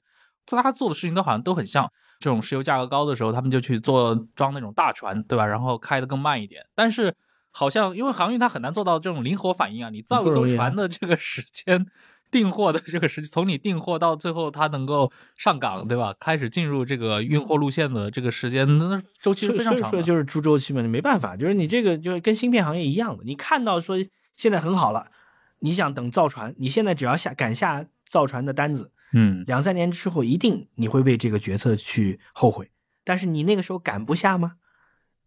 大家做的事情都好像都很像。这种石油价格高的时候，他们就去做装那种大船，对吧？然后开的更慢一点。但是好像因为航运它很难做到这种灵活反应啊，你造一艘船的这个时间，订货的这个时，从你订货到最后它能够上港，对吧？开始进入这个运货路线的这个时间，那周期是非常长。所以说就是猪周期嘛，你没办法，就是你这个就是跟芯片行业一样的，你看到说现在很好了。你想等造船，你现在只要下敢下造船的单子，嗯，两三年之后一定你会为这个决策去后悔。但是你那个时候敢不下吗？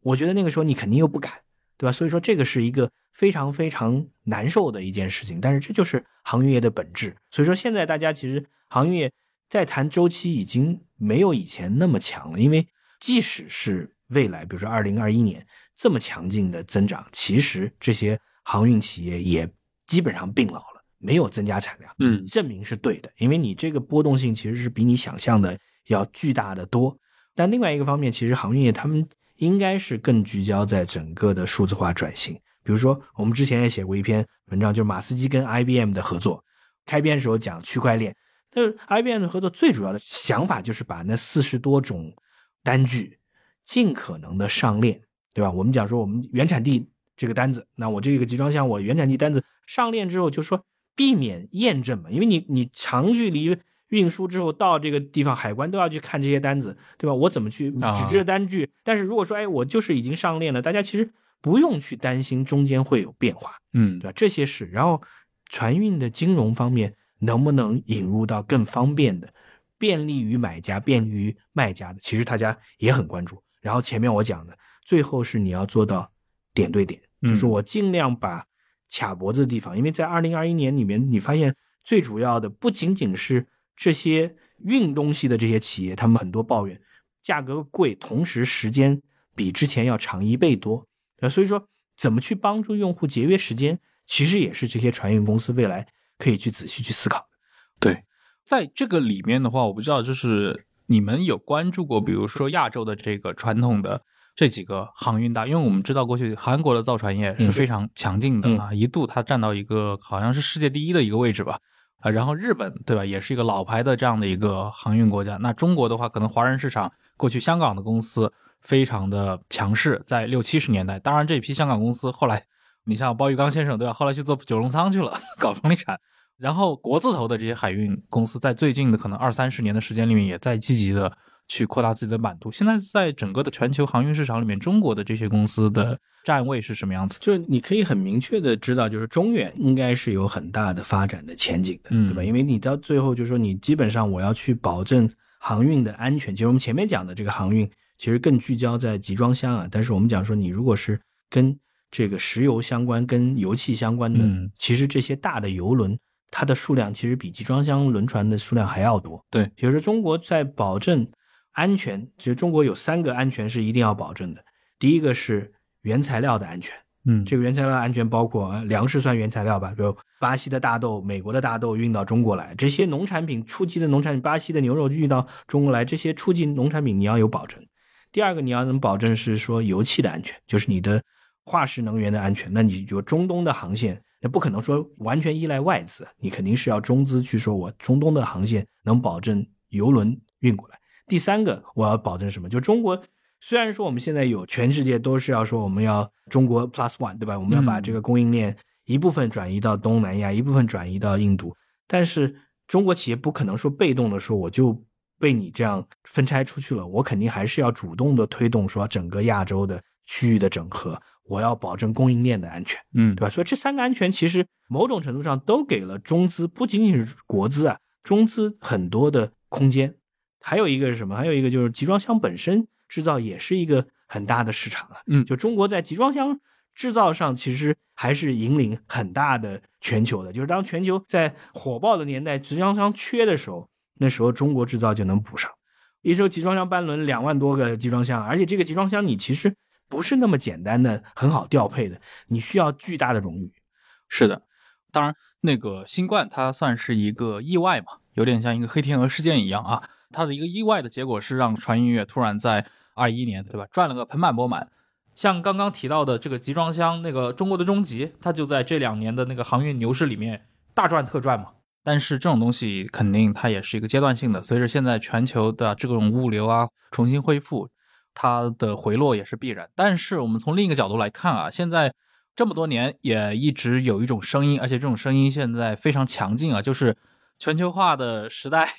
我觉得那个时候你肯定又不敢，对吧？所以说这个是一个非常非常难受的一件事情。但是这就是航运业的本质。所以说现在大家其实航运业在谈周期已经没有以前那么强了，因为即使是未来，比如说二零二一年这么强劲的增长，其实这些航运企业也。基本上病老了，没有增加产量，嗯，证明是对的，因为你这个波动性其实是比你想象的要巨大的多。但另外一个方面，其实航运业他们应该是更聚焦在整个的数字化转型。比如说，我们之前也写过一篇文章，就是马斯基跟 IBM 的合作，开篇时候讲区块链，但是 IBM 的合作最主要的想法就是把那四十多种单据尽可能的上链，对吧？我们讲说我们原产地这个单子，那我这个集装箱我原产地单子上链之后，就说避免验证嘛，因为你你长距离运输之后到这个地方，海关都要去看这些单子，对吧？我怎么去纸质单据？但是如果说哎，我就是已经上链了，大家其实不用去担心中间会有变化，嗯，对吧？这些事，然后船运的金融方面能不能引入到更方便的？便利于买家、便利于卖家的，其实大家也很关注。然后前面我讲的，最后是你要做到点对点，就是我尽量把卡脖子的地方，因为在二零二一年里面，你发现最主要的不仅仅是这些运东西的这些企业，他们很多抱怨价格贵，同时时间比之前要长一倍多。呃，所以说怎么去帮助用户节约时间，其实也是这些船运公司未来可以去仔细去思考的。对。在这个里面的话，我不知道，就是你们有关注过，比如说亚洲的这个传统的这几个航运大，因为我们知道过去韩国的造船业是非常强劲的啊，一度它占到一个好像是世界第一的一个位置吧，啊，然后日本对吧，也是一个老牌的这样的一个航运国家。那中国的话，可能华人市场过去香港的公司非常的强势，在六七十年代，当然这批香港公司后来，你像包玉刚先生对吧，后来去做九龙仓去了，搞房地产。然后国字头的这些海运公司在最近的可能二三十年的时间里面，也在积极的去扩大自己的版图。现在在整个的全球航运市场里面，中国的这些公司的站位是什么样子？就你可以很明确的知道，就是中远应该是有很大的发展的前景的，对吧？因为你到最后就是说，你基本上我要去保证航运的安全。其实我们前面讲的这个航运，其实更聚焦在集装箱啊。但是我们讲说，你如果是跟这个石油相关、跟油气相关的，其实这些大的油轮。它的数量其实比集装箱轮船的数量还要多。对，比如说中国在保证安全，其实中国有三个安全是一定要保证的。第一个是原材料的安全，嗯，这个原材料安全包括粮食算原材料吧，比如巴西的大豆、美国的大豆运到中国来，这些农产品、初级的农产品，巴西的牛肉运到中国来，这些初级农产品你要有保证。第二个你要能保证是说油气的安全，就是你的化石能源的安全。那你就中东的航线。那不可能说完全依赖外资，你肯定是要中资去说，我中东的航线能保证油轮运过来。第三个，我要保证什么？就中国虽然说我们现在有全世界都是要说我们要中国 plus one，对吧？我们要把这个供应链一部分转移到东南亚，一部分转移到印度，但是中国企业不可能说被动的说我就被你这样分拆出去了，我肯定还是要主动的推动说整个亚洲的区域的整合。我要保证供应链的安全，嗯，对吧？所以这三个安全其实某种程度上都给了中资，不仅仅是国资啊，中资很多的空间。还有一个是什么？还有一个就是集装箱本身制造也是一个很大的市场啊。嗯，就中国在集装箱制造上其实还是引领很大的全球的。就是当全球在火爆的年代，集装箱缺的时候，那时候中国制造就能补上。一艘集装箱班轮两万多个集装箱，而且这个集装箱你其实。不是那么简单的、很好调配的，你需要巨大的荣誉。是的，当然，那个新冠它算是一个意外嘛，有点像一个黑天鹅事件一样啊。它的一个意外的结果是让传音乐突然在二一年，对吧，赚了个盆满钵满。像刚刚提到的这个集装箱，那个中国的中集，它就在这两年的那个航运牛市里面大赚特赚嘛。但是这种东西肯定它也是一个阶段性的，随着现在全球的这种物流啊重新恢复。它的回落也是必然，但是我们从另一个角度来看啊，现在这么多年也一直有一种声音，而且这种声音现在非常强劲啊，就是全球化的时代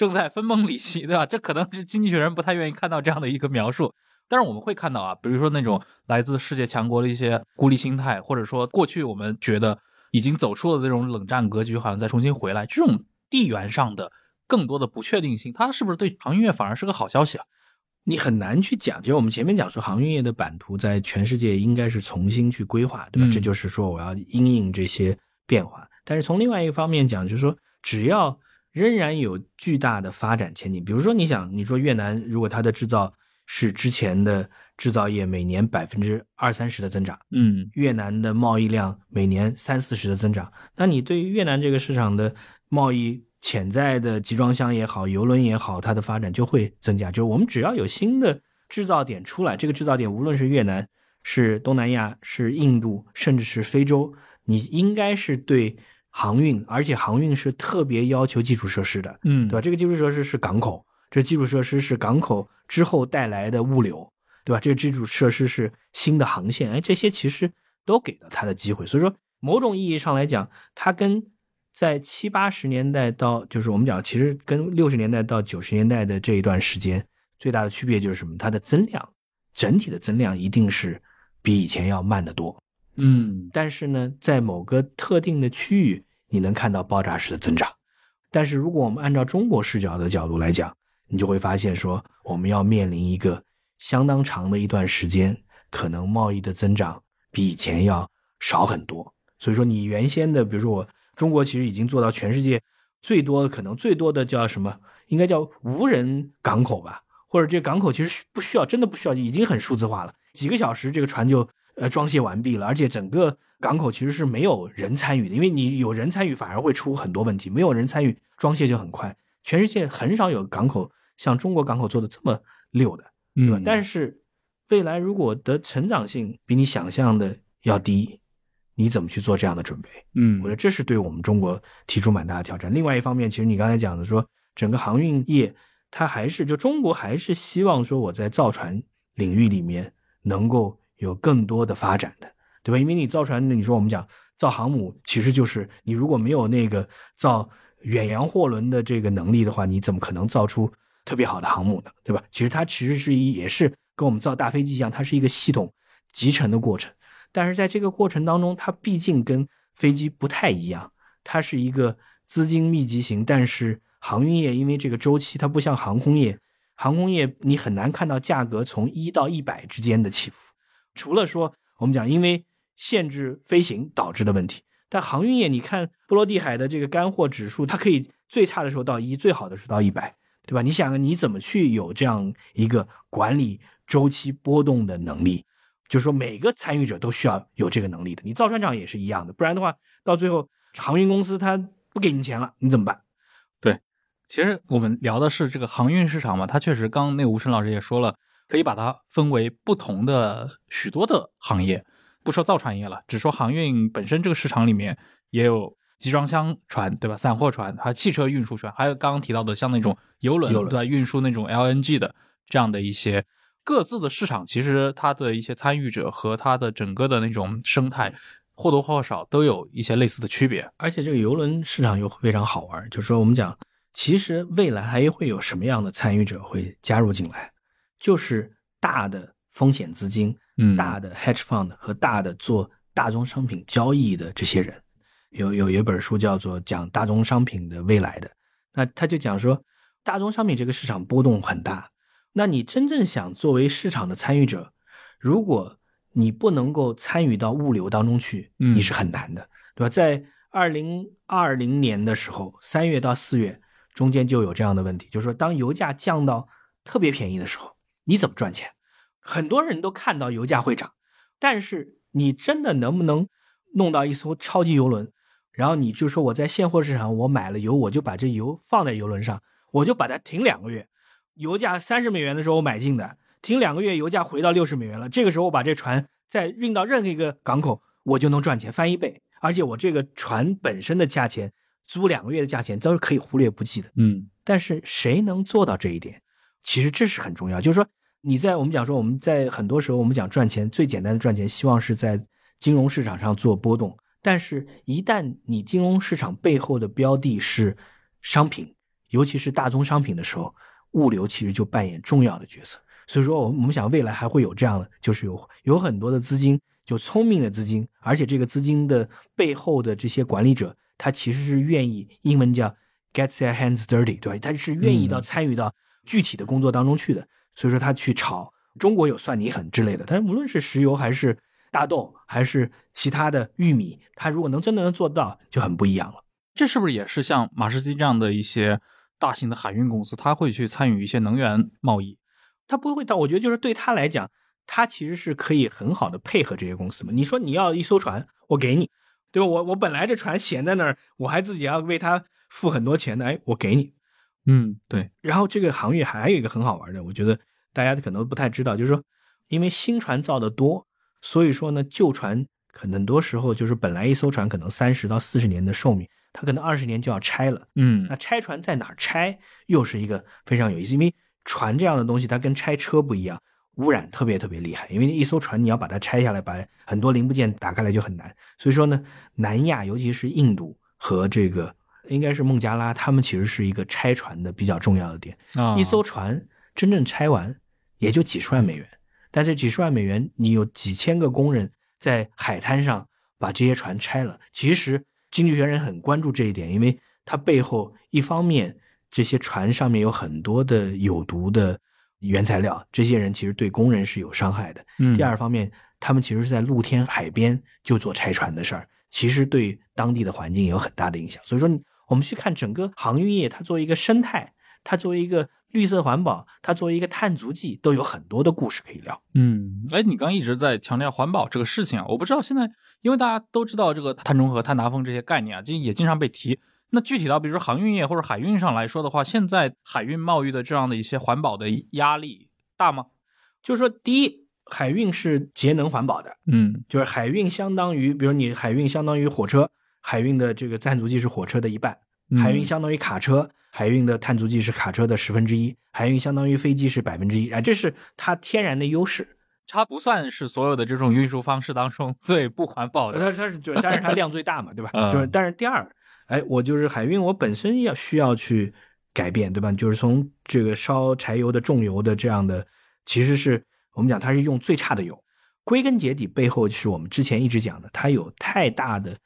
正在分崩离析，对吧？这可能是经济学人不太愿意看到这样的一个描述，但是我们会看到啊，比如说那种来自世界强国的一些孤立心态，或者说过去我们觉得已经走出了这种冷战格局，好像再重新回来，这种地缘上的更多的不确定性，它是不是对航运业反而是个好消息啊？你很难去讲，就我们前面讲说，航运业的版图在全世界应该是重新去规划，对吧？这就是说我要因应这些变化。但是从另外一个方面讲，就是说只要仍然有巨大的发展前景，比如说你想，你说越南如果它的制造是之前的制造业每年百分之二三十的增长，嗯，越南的贸易量每年三四十的增长，那你对于越南这个市场的贸易。潜在的集装箱也好，游轮也好，它的发展就会增加。就是我们只要有新的制造点出来，这个制造点无论是越南、是东南亚、是印度，甚至是非洲，你应该是对航运，而且航运是特别要求基础设施的，嗯，对吧？这个基础设施是港口，这基础设施是港口之后带来的物流，对吧？这个基础设施是新的航线，哎，这些其实都给了他的机会。所以说，某种意义上来讲，它跟在七八十年代到就是我们讲，其实跟六十年代到九十年代的这一段时间最大的区别就是什么？它的增量整体的增量一定是比以前要慢得多。嗯，但是呢，在某个特定的区域，你能看到爆炸式的增长。但是如果我们按照中国视角的角度来讲，你就会发现说，我们要面临一个相当长的一段时间，可能贸易的增长比以前要少很多。所以说，你原先的，比如说我中国其实已经做到全世界最多可能最多的叫什么？应该叫无人港口吧？或者这港口其实不需要，真的不需要，已经很数字化了，几个小时这个船就。呃，装卸完毕了，而且整个港口其实是没有人参与的，因为你有人参与反而会出很多问题，没有人参与装卸就很快。全世界很少有港口像中国港口做的这么溜的，对吧？但是未来如果的成长性比你想象的要低，你怎么去做这样的准备？嗯，我觉得这是对我们中国提出蛮大的挑战。另外一方面，其实你刚才讲的说，整个航运业它还是就中国还是希望说我在造船领域里面能够。有更多的发展的，对吧？因为你造船，你说我们讲造航母，其实就是你如果没有那个造远洋货轮的这个能力的话，你怎么可能造出特别好的航母呢？对吧？其实它其实是一也是跟我们造大飞机一样，它是一个系统集成的过程。但是在这个过程当中，它毕竟跟飞机不太一样，它是一个资金密集型。但是航运业因为这个周期，它不像航空业，航空业你很难看到价格从一到一百之间的起伏。除了说我们讲因为限制飞行导致的问题，但航运业你看波罗的海的这个干货指数，它可以最差的时候到一，最好的时候到一百，对吧？你想你怎么去有这样一个管理周期波动的能力？就是说每个参与者都需要有这个能力的。你造船厂也是一样的，不然的话到最后航运公司它不给你钱了，你怎么办？对，其实我们聊的是这个航运市场嘛，它确实刚那吴晨老师也说了。可以把它分为不同的许多的行业，不说造船业了，只说航运本身这个市场里面也有集装箱船，对吧？散货船，还有汽车运输船，还有刚刚提到的像那种游轮，对吧？运输那种 LNG 的这样的一些各自的市场，其实它的一些参与者和它的整个的那种生态或多或少都有一些类似的区别。而且这个游轮市场又非常好玩，就是说我们讲，其实未来还会有什么样的参与者会加入进来？就是大的风险资金，嗯，大的 hedge fund 和大的做大宗商品交易的这些人，有有一本书叫做讲大宗商品的未来的，那他就讲说，大宗商品这个市场波动很大，那你真正想作为市场的参与者，如果你不能够参与到物流当中去，你是很难的，对吧？在二零二零年的时候，三月到四月中间就有这样的问题，就是说当油价降到特别便宜的时候。你怎么赚钱？很多人都看到油价会涨，但是你真的能不能弄到一艘超级油轮？然后你就说我在现货市场我买了油，我就把这油放在油轮上，我就把它停两个月。油价三十美元的时候我买进的，停两个月油价回到六十美元了，这个时候我把这船再运到任何一个港口，我就能赚钱翻一倍。而且我这个船本身的价钱，租两个月的价钱都是可以忽略不计的。嗯，但是谁能做到这一点？其实这是很重要，就是说你在我们讲说我们在很多时候我们讲赚钱最简单的赚钱，希望是在金融市场上做波动。但是，一旦你金融市场背后的标的是商品，尤其是大宗商品的时候，物流其实就扮演重要的角色。所以说，我们我们想未来还会有这样的，就是有有很多的资金，就聪明的资金，而且这个资金的背后的这些管理者，他其实是愿意，英文叫 get their hands dirty，对吧？他是愿意到参与到。具体的工作当中去的，所以说他去炒中国有蒜泥粉之类的，但是无论是石油还是大豆还是其他的玉米，他如果能真的能做到，就很不一样了。这是不是也是像马士基这样的一些大型的海运公司，他会去参与一些能源贸易？他不会到，我觉得就是对他来讲，他其实是可以很好的配合这些公司嘛。你说你要一艘船，我给你，对吧？我我本来这船闲在那儿，我还自己要为他付很多钱的，哎，我给你。嗯，对。然后这个行业还有一个很好玩的，我觉得大家可能不太知道，就是说，因为新船造的多，所以说呢，旧船可能很多时候就是本来一艘船可能三十到四十年的寿命，它可能二十年就要拆了。嗯，那拆船在哪儿拆，又是一个非常有意思，因为船这样的东西它跟拆车不一样。污染特别特别厉害，因为一艘船你要把它拆下来，把很多零部件打开来就很难。所以说呢，南亚尤其是印度和这个应该是孟加拉，他们其实是一个拆船的比较重要的点。一艘船真正拆完也就几十万美元，但这几十万美元你有几千个工人在海滩上把这些船拆了。其实经济学人很关注这一点，因为它背后一方面这些船上面有很多的有毒的。原材料，这些人其实对工人是有伤害的。嗯，第二方面，他们其实是在露天海边就做拆船的事儿，其实对当地的环境也有很大的影响。所以说，我们去看整个航运业，它作为一个生态，它作为一个绿色环保，它作为一个碳足迹，都有很多的故事可以聊。嗯，哎，你刚一直在强调环保这个事情啊，我不知道现在，因为大家都知道这个碳中和、碳达峰这些概念啊，经也经常被提。那具体到比如说航运业或者海运上来说的话，现在海运贸易的这样的一些环保的压力大吗？就是说，第一，海运是节能环保的，嗯，就是海运相当于，比如你海运相当于火车，海运的这个碳足迹是火车的一半；海运相当于卡车，海运的碳足迹是卡车的十分之一；海运相当于飞机是百分之一，哎，这是它天然的优势。它不算是所有的这种运输方式当中 最不环保的，它它是就，但是它量最大嘛，对吧？就是，但是第二。哎，我就是海运，我本身要需要去改变，对吧？就是从这个烧柴油的重油的这样的，其实是我们讲它是用最差的油。归根结底，背后是我们之前一直讲的，它有太大的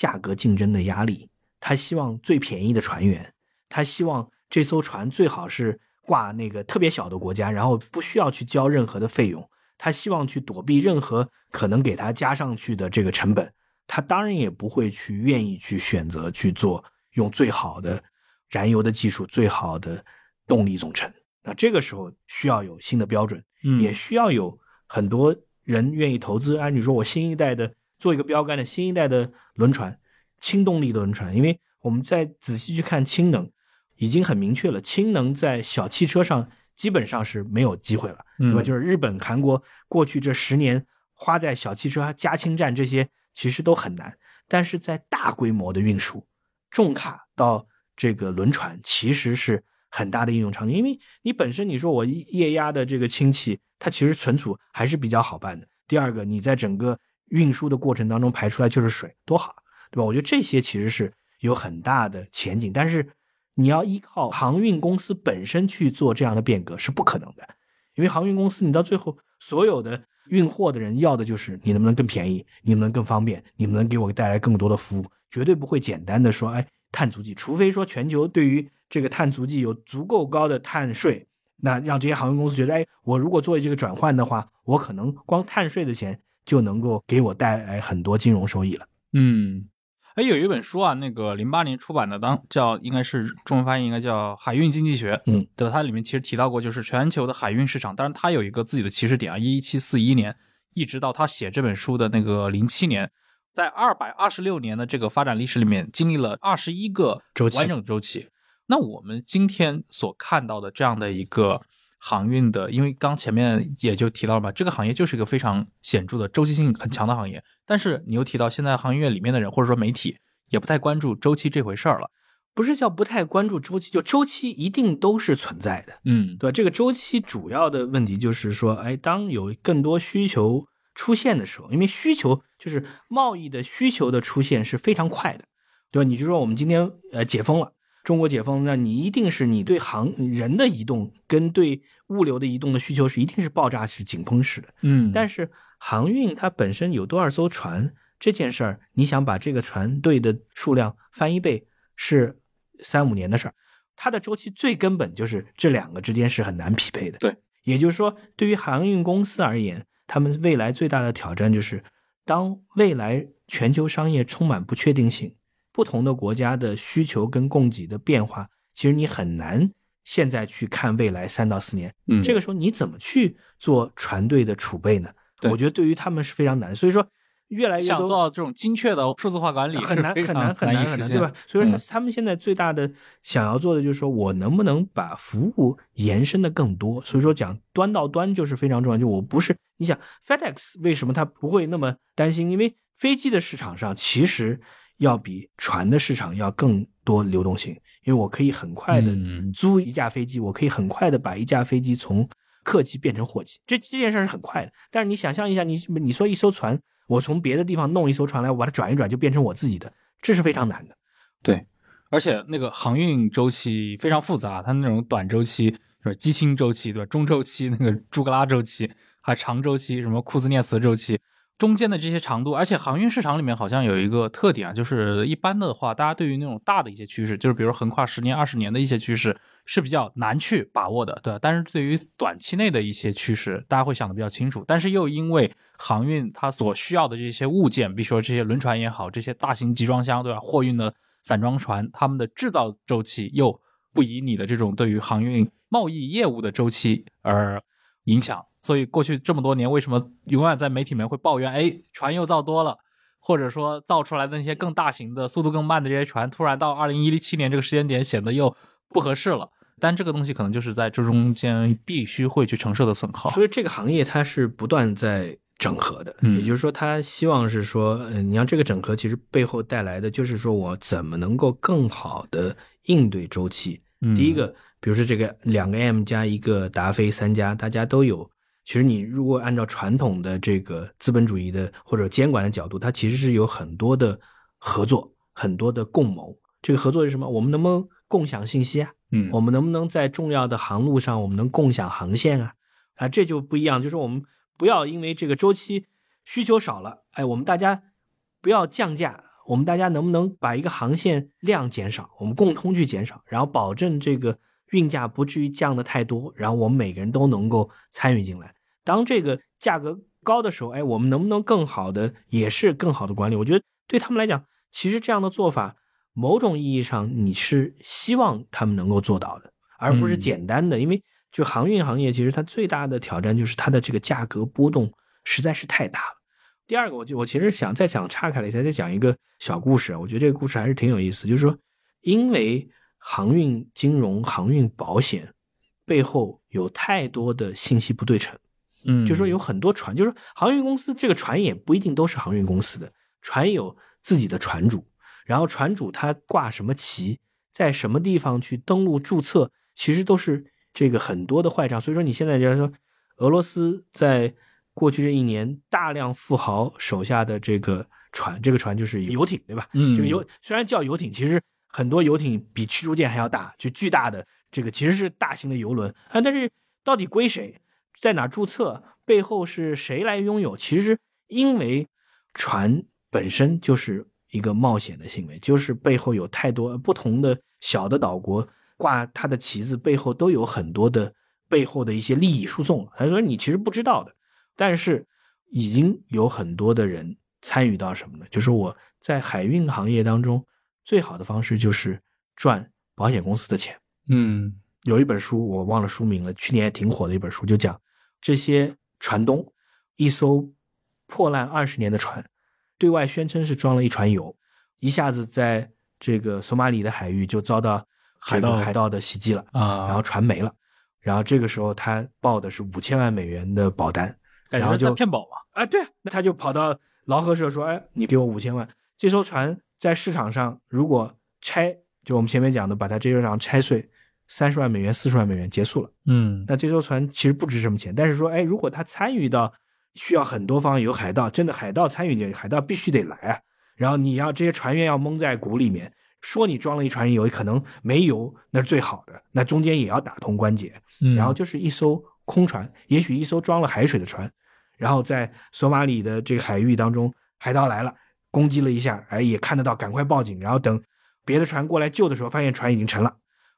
价格竞争的压力。他希望最便宜的船员，他希望这艘船最好是挂那个特别小的国家，然后不需要去交任何的费用。他希望去躲避任何可能给他加上去的这个成本。他当然也不会去愿意去选择去做用最好的燃油的技术、最好的动力总成。那这个时候需要有新的标准，嗯，也需要有很多人愿意投资。按你说，我新一代的做一个标杆的新一代的轮船，轻动力的轮船，因为我们再仔细去看氢能，已经很明确了，氢能在小汽车上基本上是没有机会了，对吧？就是日本、韩国过去这十年花在小汽车加氢站这些。其实都很难，但是在大规模的运输，重卡到这个轮船，其实是很大的应用场景。因为你本身你说我液压的这个氢气，它其实存储还是比较好办的。第二个，你在整个运输的过程当中排出来就是水，多好，对吧？我觉得这些其实是有很大的前景，但是你要依靠航运公司本身去做这样的变革是不可能的，因为航运公司你到最后所有的。运货的人要的就是你能不能更便宜，你能不能更方便，你能不能给我带来更多的服务，绝对不会简单的说，哎，碳足迹，除非说全球对于这个碳足迹有足够高的碳税，那让这些航空公司觉得，哎，我如果做这个转换的话，我可能光碳税的钱就能够给我带来很多金融收益了。嗯。哎，有一本书啊，那个零八年出版的，当叫应该是中文翻译应该叫《海运经济学》，嗯，对吧？它里面其实提到过，就是全球的海运市场，当然它有一个自己的起始点啊，一七四一年，一直到他写这本书的那个零七年，在二百二十六年的这个发展历史里面，经历了二十一个完整周期。那我们今天所看到的这样的一个。航运的，因为刚前面也就提到了嘛，这个行业就是一个非常显著的周期性很强的行业。但是你又提到，现在行业里面的人或者说媒体也不太关注周期这回事儿了。不是叫不太关注周期，就周期一定都是存在的，嗯，对吧？这个周期主要的问题就是说，哎，当有更多需求出现的时候，因为需求就是贸易的需求的出现是非常快的，对吧？你就说我们今天呃解封了。中国解封，那你一定是你对航人的移动跟对物流的移动的需求是一定是爆炸式、井喷式的。嗯，但是航运它本身有多少艘船这件事儿，你想把这个船队的数量翻一倍是三五年的事儿，它的周期最根本就是这两个之间是很难匹配的。对，也就是说，对于航运公司而言，他们未来最大的挑战就是，当未来全球商业充满不确定性。不同的国家的需求跟供给的变化，其实你很难现在去看未来三到四年。嗯，这个时候你怎么去做船队的储备呢？我觉得对于他们是非常难。所以说，越来越想做到这种精确的数字化管理很难很难很难很难，对吧？所以说，他们现在最大的想要做的就是说我能不能把服务延伸的更多。所以说，讲端到端就是非常重要。就我不是你想 FedEx 为什么他不会那么担心？因为飞机的市场上其实。要比船的市场要更多流动性，因为我可以很快的租一架飞机，我可以很快的把一架飞机从客机变成货机，这这件事是很快的。但是你想象一下，你你说一艘船，我从别的地方弄一艘船来，我把它转一转就变成我自己的，这是非常难的。对，而且那个航运周期非常复杂，它那种短周期就是基氢周期，对吧？中周期那个朱格拉周期，还长周期什么库兹涅茨周期。中间的这些长度，而且航运市场里面好像有一个特点啊，就是一般的话，大家对于那种大的一些趋势，就是比如横跨十年、二十年的一些趋势是比较难去把握的，对吧？但是对于短期内的一些趋势，大家会想的比较清楚。但是又因为航运它所需要的这些物件，比如说这些轮船也好，这些大型集装箱，对吧？货运的散装船，它们的制造周期又不以你的这种对于航运贸易业务的周期而影响。所以过去这么多年，为什么永远在媒体里面会抱怨？哎，船又造多了，或者说造出来的那些更大型的、速度更慢的这些船，突然到二零一七年这个时间点显得又不合适了。但这个东西可能就是在这中间必须会去承受的损耗。所以这个行业它是不断在整合的，也就是说，它希望是说，嗯，你像这个整合，其实背后带来的就是说我怎么能够更好的应对周期。第一个，比如说这个两个 M 加一个达菲三家，大家都有。其实你如果按照传统的这个资本主义的或者监管的角度，它其实是有很多的合作，很多的共谋。这个合作是什么？我们能不能共享信息啊？嗯，我们能不能在重要的航路上，我们能共享航线啊？啊，这就不一样。就是我们不要因为这个周期需求少了，哎，我们大家不要降价，我们大家能不能把一个航线量减少？我们共同去减少，然后保证这个运价不至于降的太多，然后我们每个人都能够参与进来。当这个价格高的时候，哎，我们能不能更好的，也是更好的管理？我觉得对他们来讲，其实这样的做法，某种意义上你是希望他们能够做到的，而不是简单的。因为就航运行业，其实它最大的挑战就是它的这个价格波动实在是太大了。第二个，我就我其实想再讲岔开了一下，再讲一个小故事。我觉得这个故事还是挺有意思，就是说，因为航运金融、航运保险背后有太多的信息不对称。嗯，就说有很多船，就是航运公司这个船也不一定都是航运公司的船，有自己的船主，然后船主他挂什么旗，在什么地方去登录注册，其实都是这个很多的坏账。所以说你现在就是说，俄罗斯在过去这一年大量富豪手下的这个船，这个船就是游艇，对吧？嗯，这个游虽然叫游艇，其实很多游艇比驱逐舰还要大，就巨大的这个其实是大型的游轮啊，但是到底归谁？在哪注册？背后是谁来拥有？其实，因为船本身就是一个冒险的行为，就是背后有太多不同的小的岛国挂它的旗子，背后都有很多的背后的一些利益输送。他说你其实不知道的，但是已经有很多的人参与到什么呢？就是我在海运行业当中最好的方式就是赚保险公司的钱。嗯，有一本书我忘了书名了，去年也挺火的一本书，就讲。这些船东，一艘破烂二十年的船，对外宣称是装了一船油，一下子在这个索马里的海域就遭到海盗海盗的袭击了啊，然后船没了，然后这个时候他报的是五千万美元的保单，然后就骗保嘛，啊对，那他就跑到劳合社说，哎，你给我五千万，这艘船在市场上如果拆，就我们前面讲的，把它这艘船拆碎。三十万美元、四十万美元结束了。嗯，那这艘船其实不值什么钱，但是说，哎，如果他参与到需要很多方有海盗，真的海盗参与进海盗必须得来啊。然后你要这些船员要蒙在鼓里面，说你装了一船油，可能没油，那是最好的。那中间也要打通关节。嗯，然后就是一艘空船，也许一艘装了海水的船，然后在索马里的这个海域当中，海盗来了，攻击了一下，哎，也看得到，赶快报警。然后等别的船过来救的时候，发现船已经沉了，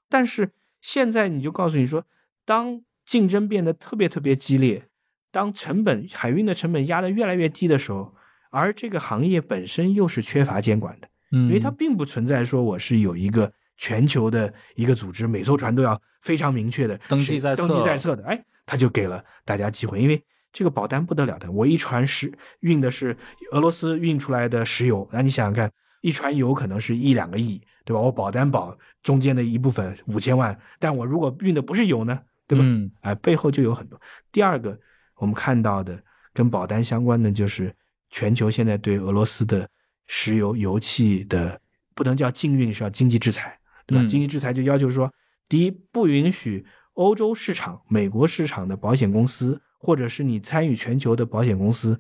但是。现在你就告诉你说，当竞争变得特别特别激烈，当成本海运的成本压得越来越低的时候，而这个行业本身又是缺乏监管的，嗯，因为它并不存在说我是有一个全球的一个组织，每艘船都要非常明确的登记在登记在册的，哎，他就给了大家机会，因为这个保单不得了的，我一船石运的是俄罗斯运出来的石油，那你想想看，一船油可能是一两个亿。对吧？我保单保中间的一部分五千万，但我如果运的不是油呢？对吧？嗯，哎，背后就有很多。第二个，我们看到的跟保单相关的，就是全球现在对俄罗斯的石油油气的不能叫禁运，是要经济制裁，对吧？经济制裁就要求说，第一，不允许欧洲市场、美国市场的保险公司，或者是你参与全球的保险公司，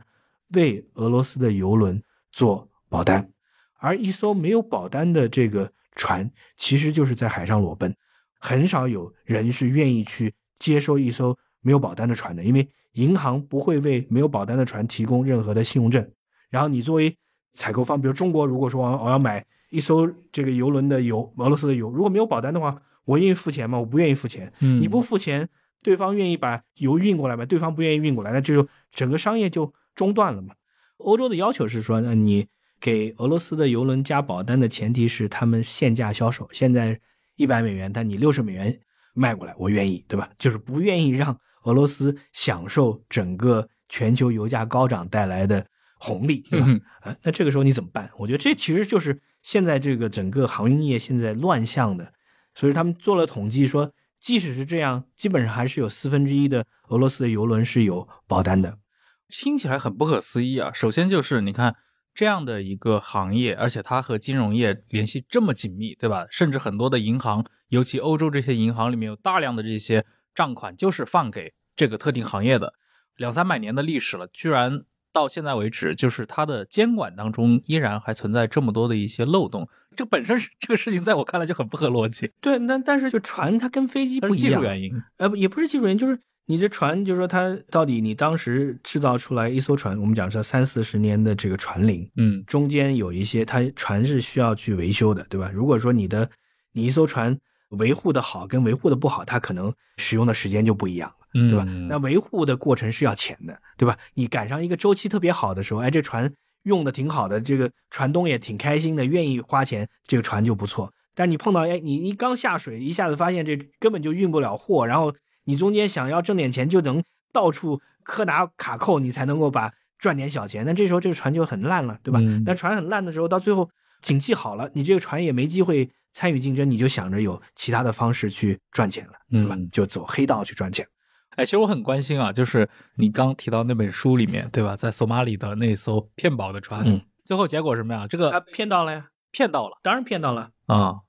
为俄罗斯的游轮做保单，而一艘没有保单的这个船，其实就是在海上裸奔，很少有人是愿意去接收一艘没有保单的船的，因为银行不会为没有保单的船提供任何的信用证。然后你作为采购方，比如中国，如果说我我要买一艘这个游轮的油，俄罗斯的油，如果没有保单的话，我愿意付钱吗？我不愿意付钱。嗯，你不付钱，对方愿意把油运过来吗？对方不愿意运过来，那这就整个商业就中断了嘛。欧洲的要求是说，那你给俄罗斯的游轮加保单的前提是他们限价销售，现在一百美元，但你六十美元卖过来，我愿意，对吧？就是不愿意让俄罗斯享受整个全球油价高涨带来的。红利，对吧？啊，那这个时候你怎么办？我觉得这其实就是现在这个整个航运业现在乱象的，所以他们做了统计说，即使是这样，基本上还是有四分之一的俄罗斯的游轮是有保单的，听起来很不可思议啊。首先就是你看这样的一个行业，而且它和金融业联系这么紧密，对吧？甚至很多的银行，尤其欧洲这些银行里面有大量的这些账款，就是放给这个特定行业的，两三百年的历史了，居然。到现在为止，就是它的监管当中依然还存在这么多的一些漏洞，这本身是这个事情在我看来就很不合逻辑。对，那但是就船它跟飞机不一样，技术原因，呃，也不是技术原因，就是你这船，就是说它到底你当时制造出来一艘船，我们讲说三四十年的这个船龄，嗯，中间有一些它船是需要去维修的，对吧？如果说你的你一艘船维护的好跟维护的不好，它可能使用的时间就不一样。对吧？那维护的过程是要钱的，对吧？你赶上一个周期特别好的时候，哎，这船用的挺好的，这个船东也挺开心的，愿意花钱，这个船就不错。但你碰到哎，你你刚下水，一下子发现这根本就运不了货，然后你中间想要挣点钱，就能到处磕拿卡扣，你才能够把赚点小钱。那这时候这个船就很烂了，对吧？那船很烂的时候，到最后景气好了，你这个船也没机会参与竞争，你就想着有其他的方式去赚钱了，对吧？就走黑道去赚钱。哎，其实我很关心啊，就是你刚提到那本书里面，对吧？在索马里的那艘骗保的船，嗯，最后结果什么呀？这个他骗到了呀，骗到了，当然骗到了啊！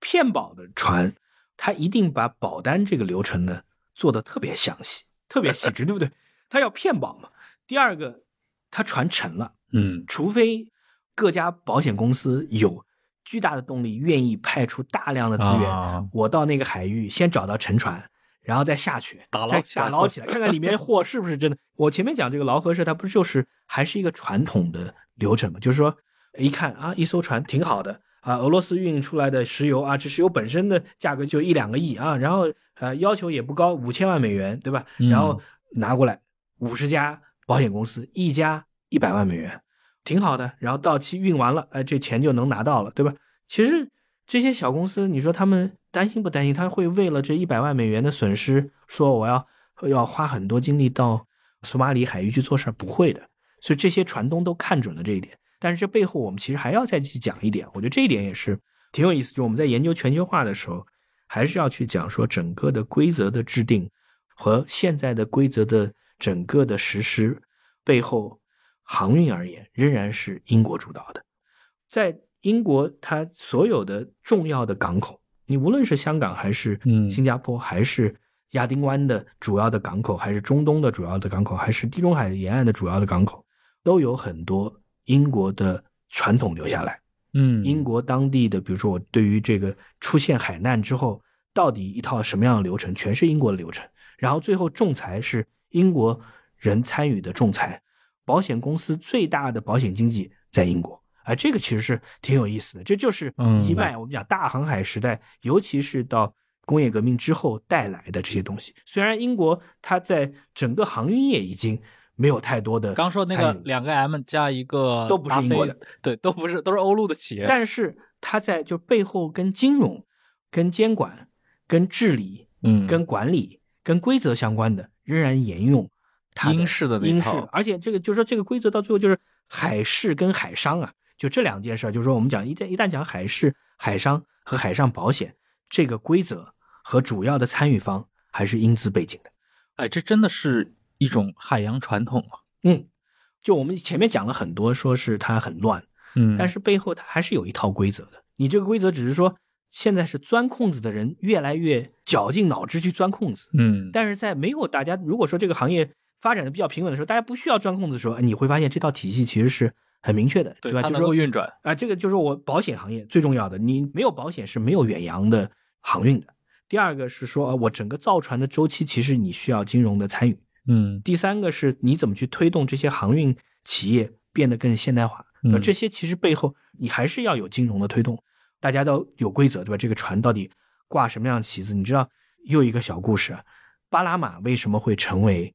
骗保的船，他一定把保单这个流程呢做的特别详细、特别细致，对不对？他要骗保嘛。第二个，他船沉了，嗯，除非各家保险公司有巨大的动力，愿意派出大量的资源，我到那个海域先找到沉船。然后再下去打捞打捞起来，看看里面货是不是真的。我前面讲这个劳合社，它不就是还是一个传统的流程吗？就是说，一看啊，一艘船挺好的啊，俄罗斯运出来的石油啊，这石油本身的价格就一两个亿啊，然后呃要求也不高，五千万美元，对吧？然后拿过来五十家保险公司，一家一百万美元，挺好的。然后到期运完了，哎，这钱就能拿到了，对吧？其实这些小公司，你说他们。担心不担心？他会为了这一百万美元的损失，说我要要花很多精力到索马里海域去做事儿？不会的。所以这些船东都看准了这一点。但是这背后，我们其实还要再去讲一点。我觉得这一点也是挺有意思。就我们在研究全球化的时候，还是要去讲说整个的规则的制定和现在的规则的整个的实施背后，航运而言仍然是英国主导的。在英国，它所有的重要的港口。你无论是香港还是新加坡，还是亚丁湾的主要的港口，还是中东的主要的港口，还是地中海沿岸的主要的港口，都有很多英国的传统留下来。嗯，英国当地的，比如说我对于这个出现海难之后，到底一套什么样的流程，全是英国的流程。然后最后仲裁是英国人参与的仲裁，保险公司最大的保险经纪在英国。哎，这个其实是挺有意思的，这就是一脉。我们讲大航海时代，尤其是到工业革命之后带来的这些东西。虽然英国它在整个航运业已经没有太多的，刚说那个两个 M 加一个都不是英国的，对，都不是，都是欧陆的企业。但是它在就背后跟金融、跟监管、跟治理、嗯，跟管理、跟规则相关的，仍然沿用英式的英式。而且这个就是说，这个规则到最后就是海事跟海商啊。就这两件事，就是说，我们讲一旦一旦讲海事、海商和海上保险这个规则和主要的参与方还是英资背景的，哎，这真的是一种海洋传统啊。嗯，就我们前面讲了很多，说是它很乱，嗯，但是背后它还是有一套规则的。你这个规则只是说现在是钻空子的人越来越绞尽脑汁去钻空子，嗯，但是在没有大家如果说这个行业发展的比较平稳的时候，大家不需要钻空子的时候，你会发现这套体系其实是很明确的，对吧？就是说运转啊，这个就是我保险行业最重要的，你没有保险是没有远洋的航运的。第二个是说，我整个造船的周期其实你需要金融的参与，嗯。第三个是你怎么去推动这些航运企业变得更现代化，那这些其实背后你还是要有金融的推动。大家都有规则，对吧？这个船到底挂什么样的旗子？你知道，又一个小故事，巴拿马为什么会成为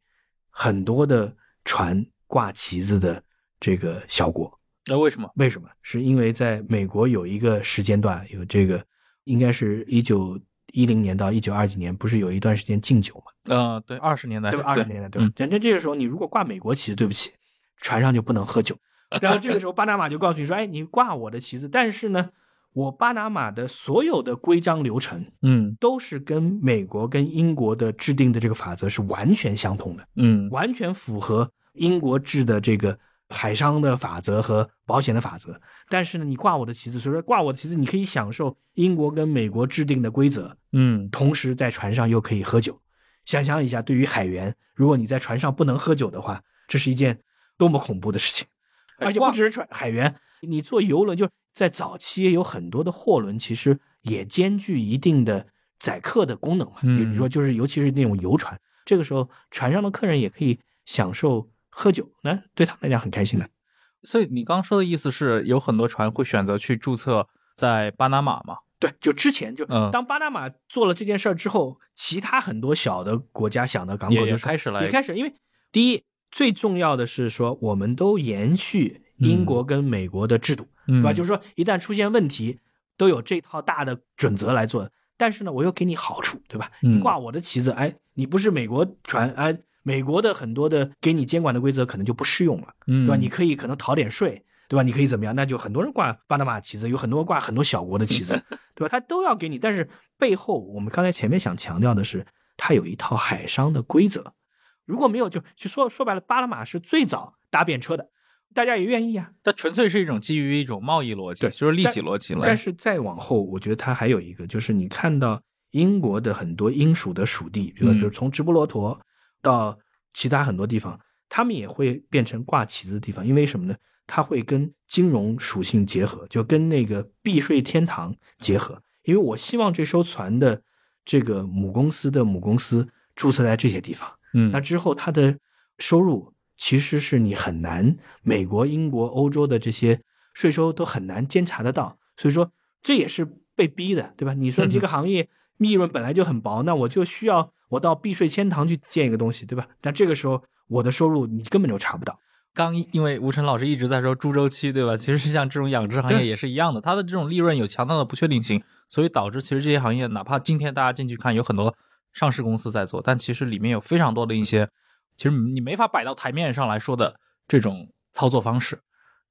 很多的船挂旗子的这个小国？那为什么？为什么？是因为在美国有一个时间段，有这个，应该是一九一零年到一九二几年，不是有一段时间禁酒吗？嗯，对，二十年代，对吧？二十年代，对吧？反正这个时候，你如果挂美国旗子，对不起，船上就不能喝酒。然后这个时候，巴拿马就告诉你说：“哎，你挂我的旗子，但是呢。”我巴拿马的所有的规章流程，嗯，都是跟美国跟英国的制定的这个法则是完全相同的，嗯，完全符合英国制的这个海商的法则和保险的法则。但是呢，你挂我的旗子，所以说挂我的旗子，你可以享受英国跟美国制定的规则，嗯，同时在船上又可以喝酒。想象一下，对于海员，如果你在船上不能喝酒的话，这是一件多么恐怖的事情。而且不只是船海员，你坐游轮就。在早期有很多的货轮，其实也兼具一定的载客的功能嘛。比如说，就是尤其是那种游船，这个时候船上的客人也可以享受喝酒，那对他们来讲很开心的。所以你刚说的意思是，有很多船会选择去注册在巴拿马吗？对，就之前就当巴拿马做了这件事儿之后，其他很多小的国家想的港口就开始了，也开始，因为第一最重要的是说，我们都延续英国跟美国的制度。对吧？就是说，一旦出现问题，都有这套大的准则来做。但是呢，我又给你好处，对吧？你挂我的旗子，哎，你不是美国船，哎，美国的很多的给你监管的规则可能就不适用了，嗯对吧？你可以可能逃点税，对吧？你可以怎么样？那就很多人挂巴拿马旗子，有很多挂很多小国的旗子，对吧？他都要给你。但是背后，我们刚才前面想强调的是，它有一套海商的规则。如果没有，就就说说白了，巴拿马是最早搭便车的。大家也愿意啊，它纯粹是一种基于一种贸易逻辑，对，就是利己逻辑了。但是再往后，我觉得它还有一个，就是你看到英国的很多英属的属地，比如比如从直布罗陀到其他很多地方，他们也会变成挂旗子的地方，因为什么呢？它会跟金融属性结合，就跟那个避税天堂结合。因为我希望这艘船的这个母公司的母公司注册在这些地方，嗯，那之后它的收入。其实是你很难，美国、英国、欧洲的这些税收都很难监察得到，所以说这也是被逼的，对吧？你说这个行业利润本来就很薄，那我就需要我到避税天堂去建一个东西，对吧？那这个时候我的收入你根本就查不到。刚因为吴晨老师一直在说猪周期，对吧？其实是像这种养殖行业也是一样的，它的这种利润有强大的不确定性，所以导致其实这些行业哪怕今天大家进去看，有很多上市公司在做，但其实里面有非常多的一些。其实你没法摆到台面上来说的这种操作方式，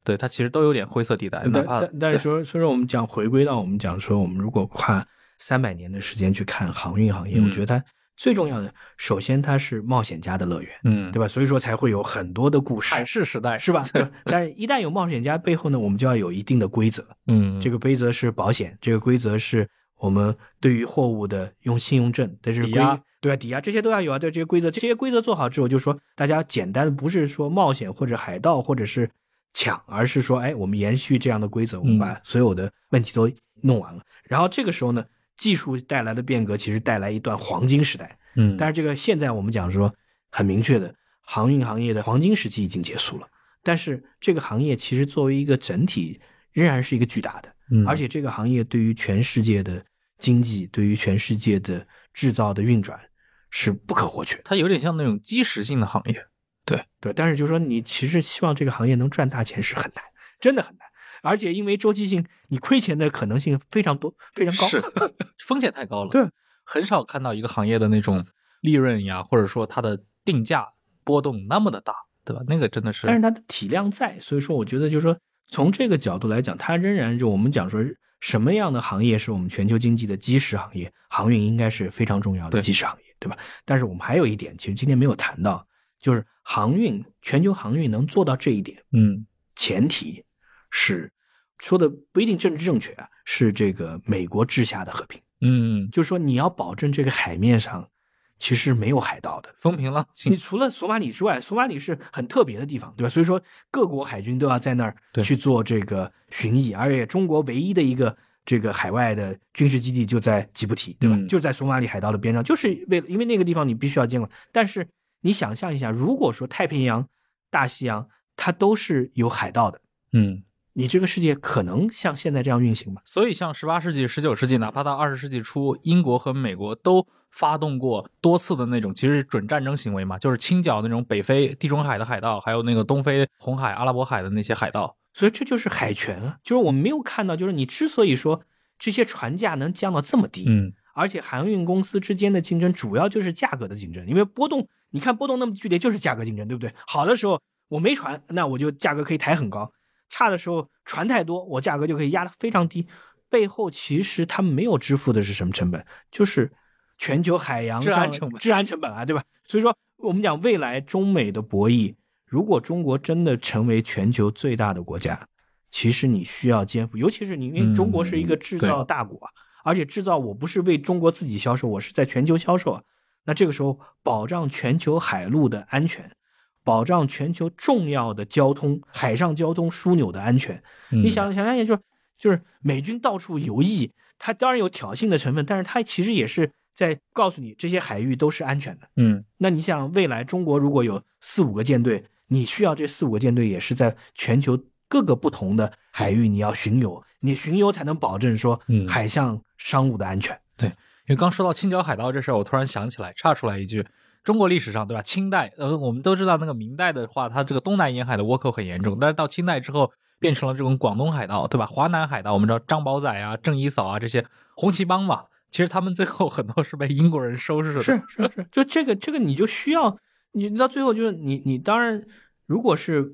对它其实都有点灰色地带。哪怕但是说，所以说我们讲回归到我们讲说，我们如果跨三百年的时间去看航运行业，我觉得它最重要的，首先它是冒险家的乐园，嗯，对吧？所以说才会有很多的故事。海事时代是吧？对。但是，一旦有冒险家背后呢，我们就要有一定的规则，嗯，这个规则是保险，这个规则是我们对于货物的用信用证，但是抵押。对啊，抵押这些都要有啊。对这些规则，这些规则做好之后，就说大家简单的不是说冒险或者海盗或者是抢，而是说，哎，我们延续这样的规则，我们把所有的问题都弄完了。然后这个时候呢，技术带来的变革其实带来一段黄金时代。嗯，但是这个现在我们讲说很明确的，航运行业的黄金时期已经结束了。但是这个行业其实作为一个整体，仍然是一个巨大的，而且这个行业对于全世界的经济，对于全世界的制造的运转。是不可或缺，它有点像那种基石性的行业，对对。但是就是说，你其实希望这个行业能赚大钱是很难，真的很难。而且因为周期性，你亏钱的可能性非常多，非常高，是 风险太高了。对，很少看到一个行业的那种利润呀，或者说它的定价波动那么的大，对吧？那个真的是。但是它的体量在，所以说我觉得就是说，从这个角度来讲，它仍然就我们讲说。什么样的行业是我们全球经济的基石行业？航运应该是非常重要的基石行业，对吧？但是我们还有一点，其实今天没有谈到，就是航运，全球航运能做到这一点，嗯，前提是说的不一定政治正确啊，是这个美国治下的和平。嗯，就是说你要保证这个海面上其实没有海盗的，风平浪静。你除了索马里之外，索马里是很特别的地方，对吧？所以说各国海军都要在那儿去做这个巡弋，而且中国唯一的一个这个海外的军事基地就在吉布提，对吧？就在索马里海盗的边上，就是为了因为那个地方你必须要监管。但是你想象一下，如果说太平洋、大西洋它都是有海盗的，嗯。你这个世界可能像现在这样运行吗？所以，像十八世纪、十九世纪，哪怕到二十世纪初，英国和美国都发动过多次的那种其实准战争行为嘛，就是清剿那种北非地中海的海盗，还有那个东非红海、阿拉伯海的那些海盗。所以这就是海权啊，就是我们没有看到，就是你之所以说这些船价能降到这么低，嗯，而且航运公司之间的竞争主要就是价格的竞争，因为波动，你看波动那么剧烈，就是价格竞争，对不对？好的时候我没船，那我就价格可以抬很高。差的时候船太多，我价格就可以压得非常低。背后其实他们没有支付的是什么成本？就是全球海洋治安成本，治安成本啊，对吧？所以说，我们讲未来中美的博弈，如果中国真的成为全球最大的国家，其实你需要肩负，尤其是你，因为中国是一个制造大国啊，而且制造我不是为中国自己销售，我是在全球销售啊。那这个时候，保障全球海陆的安全。保障全球重要的交通、海上交通枢纽的安全。你想想想，也就是就是美军到处游弋，它当然有挑衅的成分，但是它其实也是在告诉你这些海域都是安全的。嗯，那你想，未来中国如果有四五个舰队，你需要这四五个舰队也是在全球各个不同的海域你要巡游，你巡游才能保证说海上商务的安全。对，因为刚说到清剿海盗这事儿，我突然想起来，岔出来一句。中国历史上，对吧？清代，呃，我们都知道那个明代的话，它这个东南沿海的倭寇很严重，但是到清代之后，变成了这种广东海盗，对吧？华南海盗，我们知道张宝仔啊、郑一嫂啊这些红旗帮嘛，其实他们最后很多是被英国人收拾的。是是是，就这个这个你就需要，你到最后就是你你当然，如果是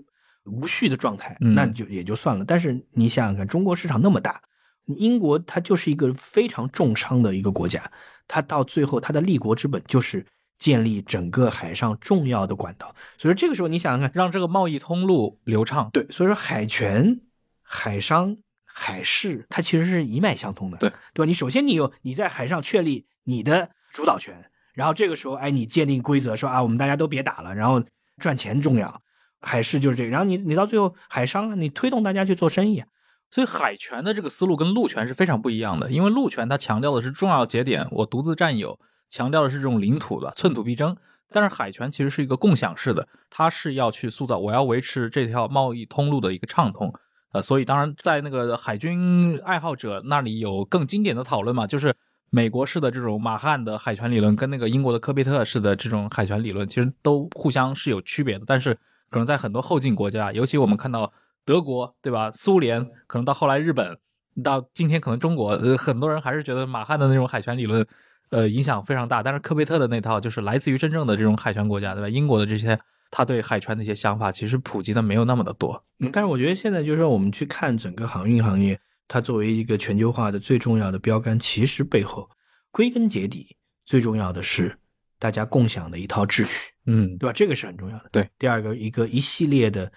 无序的状态，那就也就算了。但是你想想看，中国市场那么大，英国它就是一个非常重商的一个国家，它到最后它的立国之本就是。建立整个海上重要的管道，所以说这个时候你想想看，让这个贸易通路流畅。对，所以说海权、海商、海事，它其实是一脉相通的。对，对吧？你首先你有你在海上确立你的主导权，然后这个时候，哎，你界定规则，说啊，我们大家都别打了，然后赚钱重要，海事就是这个。然后你你到最后海商啊，你推动大家去做生意啊。所以海权的这个思路跟陆权是非常不一样的，因为陆权它强调的是重要节点我独自占有。强调的是这种领土的寸土必争，但是海权其实是一个共享式的，它是要去塑造，我要维持这条贸易通路的一个畅通，呃，所以当然在那个海军爱好者那里有更经典的讨论嘛，就是美国式的这种马汉的海权理论跟那个英国的科贝特式的这种海权理论，其实都互相是有区别的，但是可能在很多后进国家，尤其我们看到德国，对吧？苏联，可能到后来日本，到今天可能中国，呃，很多人还是觉得马汉的那种海权理论。呃，影响非常大，但是科贝特的那套就是来自于真正的这种海权国家，对吧？英国的这些，他对海权的一些想法，其实普及的没有那么的多。嗯，但是我觉得现在就是说，我们去看整个航运行业，它作为一个全球化的最重要的标杆，其实背后归根结底最重要的是大家共享的一套秩序，嗯，对吧？这个是很重要的。对，第二个一个一系列的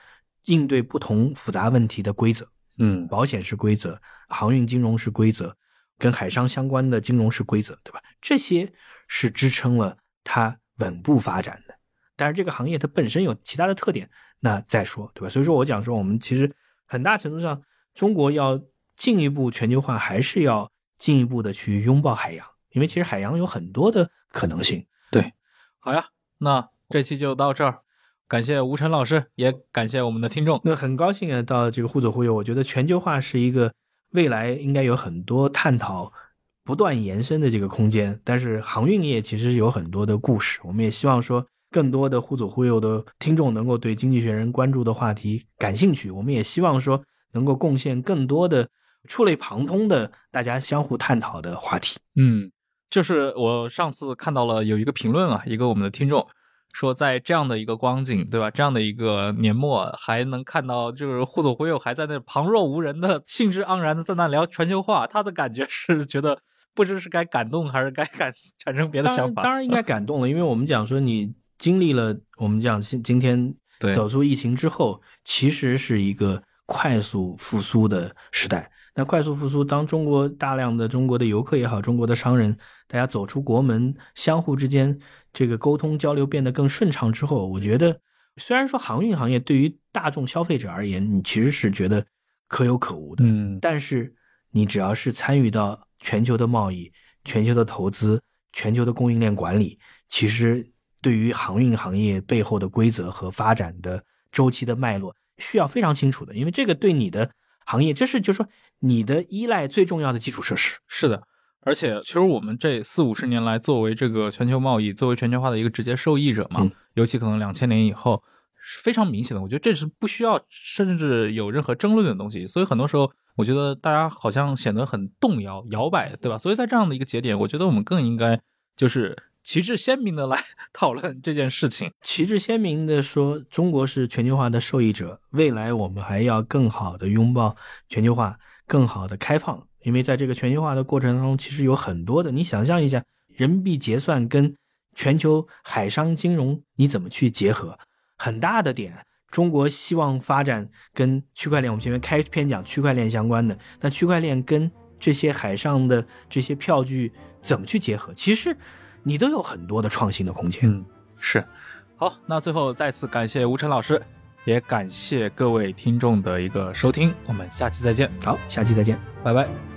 应对不同复杂问题的规则，嗯，保险是规则，航运金融是规则。跟海商相关的金融式规则，对吧？这些是支撑了它稳步发展的。但是这个行业它本身有其他的特点，那再说，对吧？所以说我讲说，我们其实很大程度上，中国要进一步全球化，还是要进一步的去拥抱海洋，因为其实海洋有很多的可能性。对，好呀，那这期就到这儿，感谢吴晨老师，也感谢我们的听众。那很高兴啊，到这个互左互右，我觉得全球化是一个。未来应该有很多探讨、不断延伸的这个空间，但是航运业其实有很多的故事。我们也希望说，更多的忽左忽右的听众能够对经济学人关注的话题感兴趣。我们也希望说，能够贡献更多的触类旁通的大家相互探讨的话题。嗯，就是我上次看到了有一个评论啊，一个我们的听众。说在这样的一个光景，对吧？这样的一个年末，还能看到就是互左互右还在那旁若无人的兴致盎然的在那聊全球化，他的感觉是觉得不知是该感动还是该感产生别的想法。当然应该感动了，因为我们讲说你经历了我们讲今今天走出疫情之后，其实是一个快速复苏的时代。那快速复苏，当中国大量的中国的游客也好，中国的商人，大家走出国门，相互之间这个沟通交流变得更顺畅之后，我觉得，虽然说航运行业对于大众消费者而言，你其实是觉得可有可无的，嗯，但是你只要是参与到全球的贸易、全球的投资、全球的供应链管理，其实对于航运行业背后的规则和发展的周期的脉络，需要非常清楚的，因为这个对你的。行业，这是就是说你的依赖最重要的基础设施。是的，而且其实我们这四五十年来，作为这个全球贸易、作为全球化的一个直接受益者嘛，尤其可能两千年以后是非常明显的。我觉得这是不需要甚至有任何争论的东西。所以很多时候，我觉得大家好像显得很动摇、摇摆，对吧？所以在这样的一个节点，我觉得我们更应该就是。旗帜鲜明的来 讨论这件事情，旗帜鲜明的说，中国是全球化的受益者，未来我们还要更好的拥抱全球化，更好的开放。因为在这个全球化的过程当中，其实有很多的，你想象一下，人民币结算跟全球海商金融你怎么去结合？很大的点，中国希望发展跟区块链，我们前面开篇讲区块链相关的，那区块链跟这些海上的这些票据怎么去结合？其实。你都有很多的创新的空间。嗯，是。好，那最后再次感谢吴晨老师，也感谢各位听众的一个收听，我们下期再见。好，下期再见，拜拜。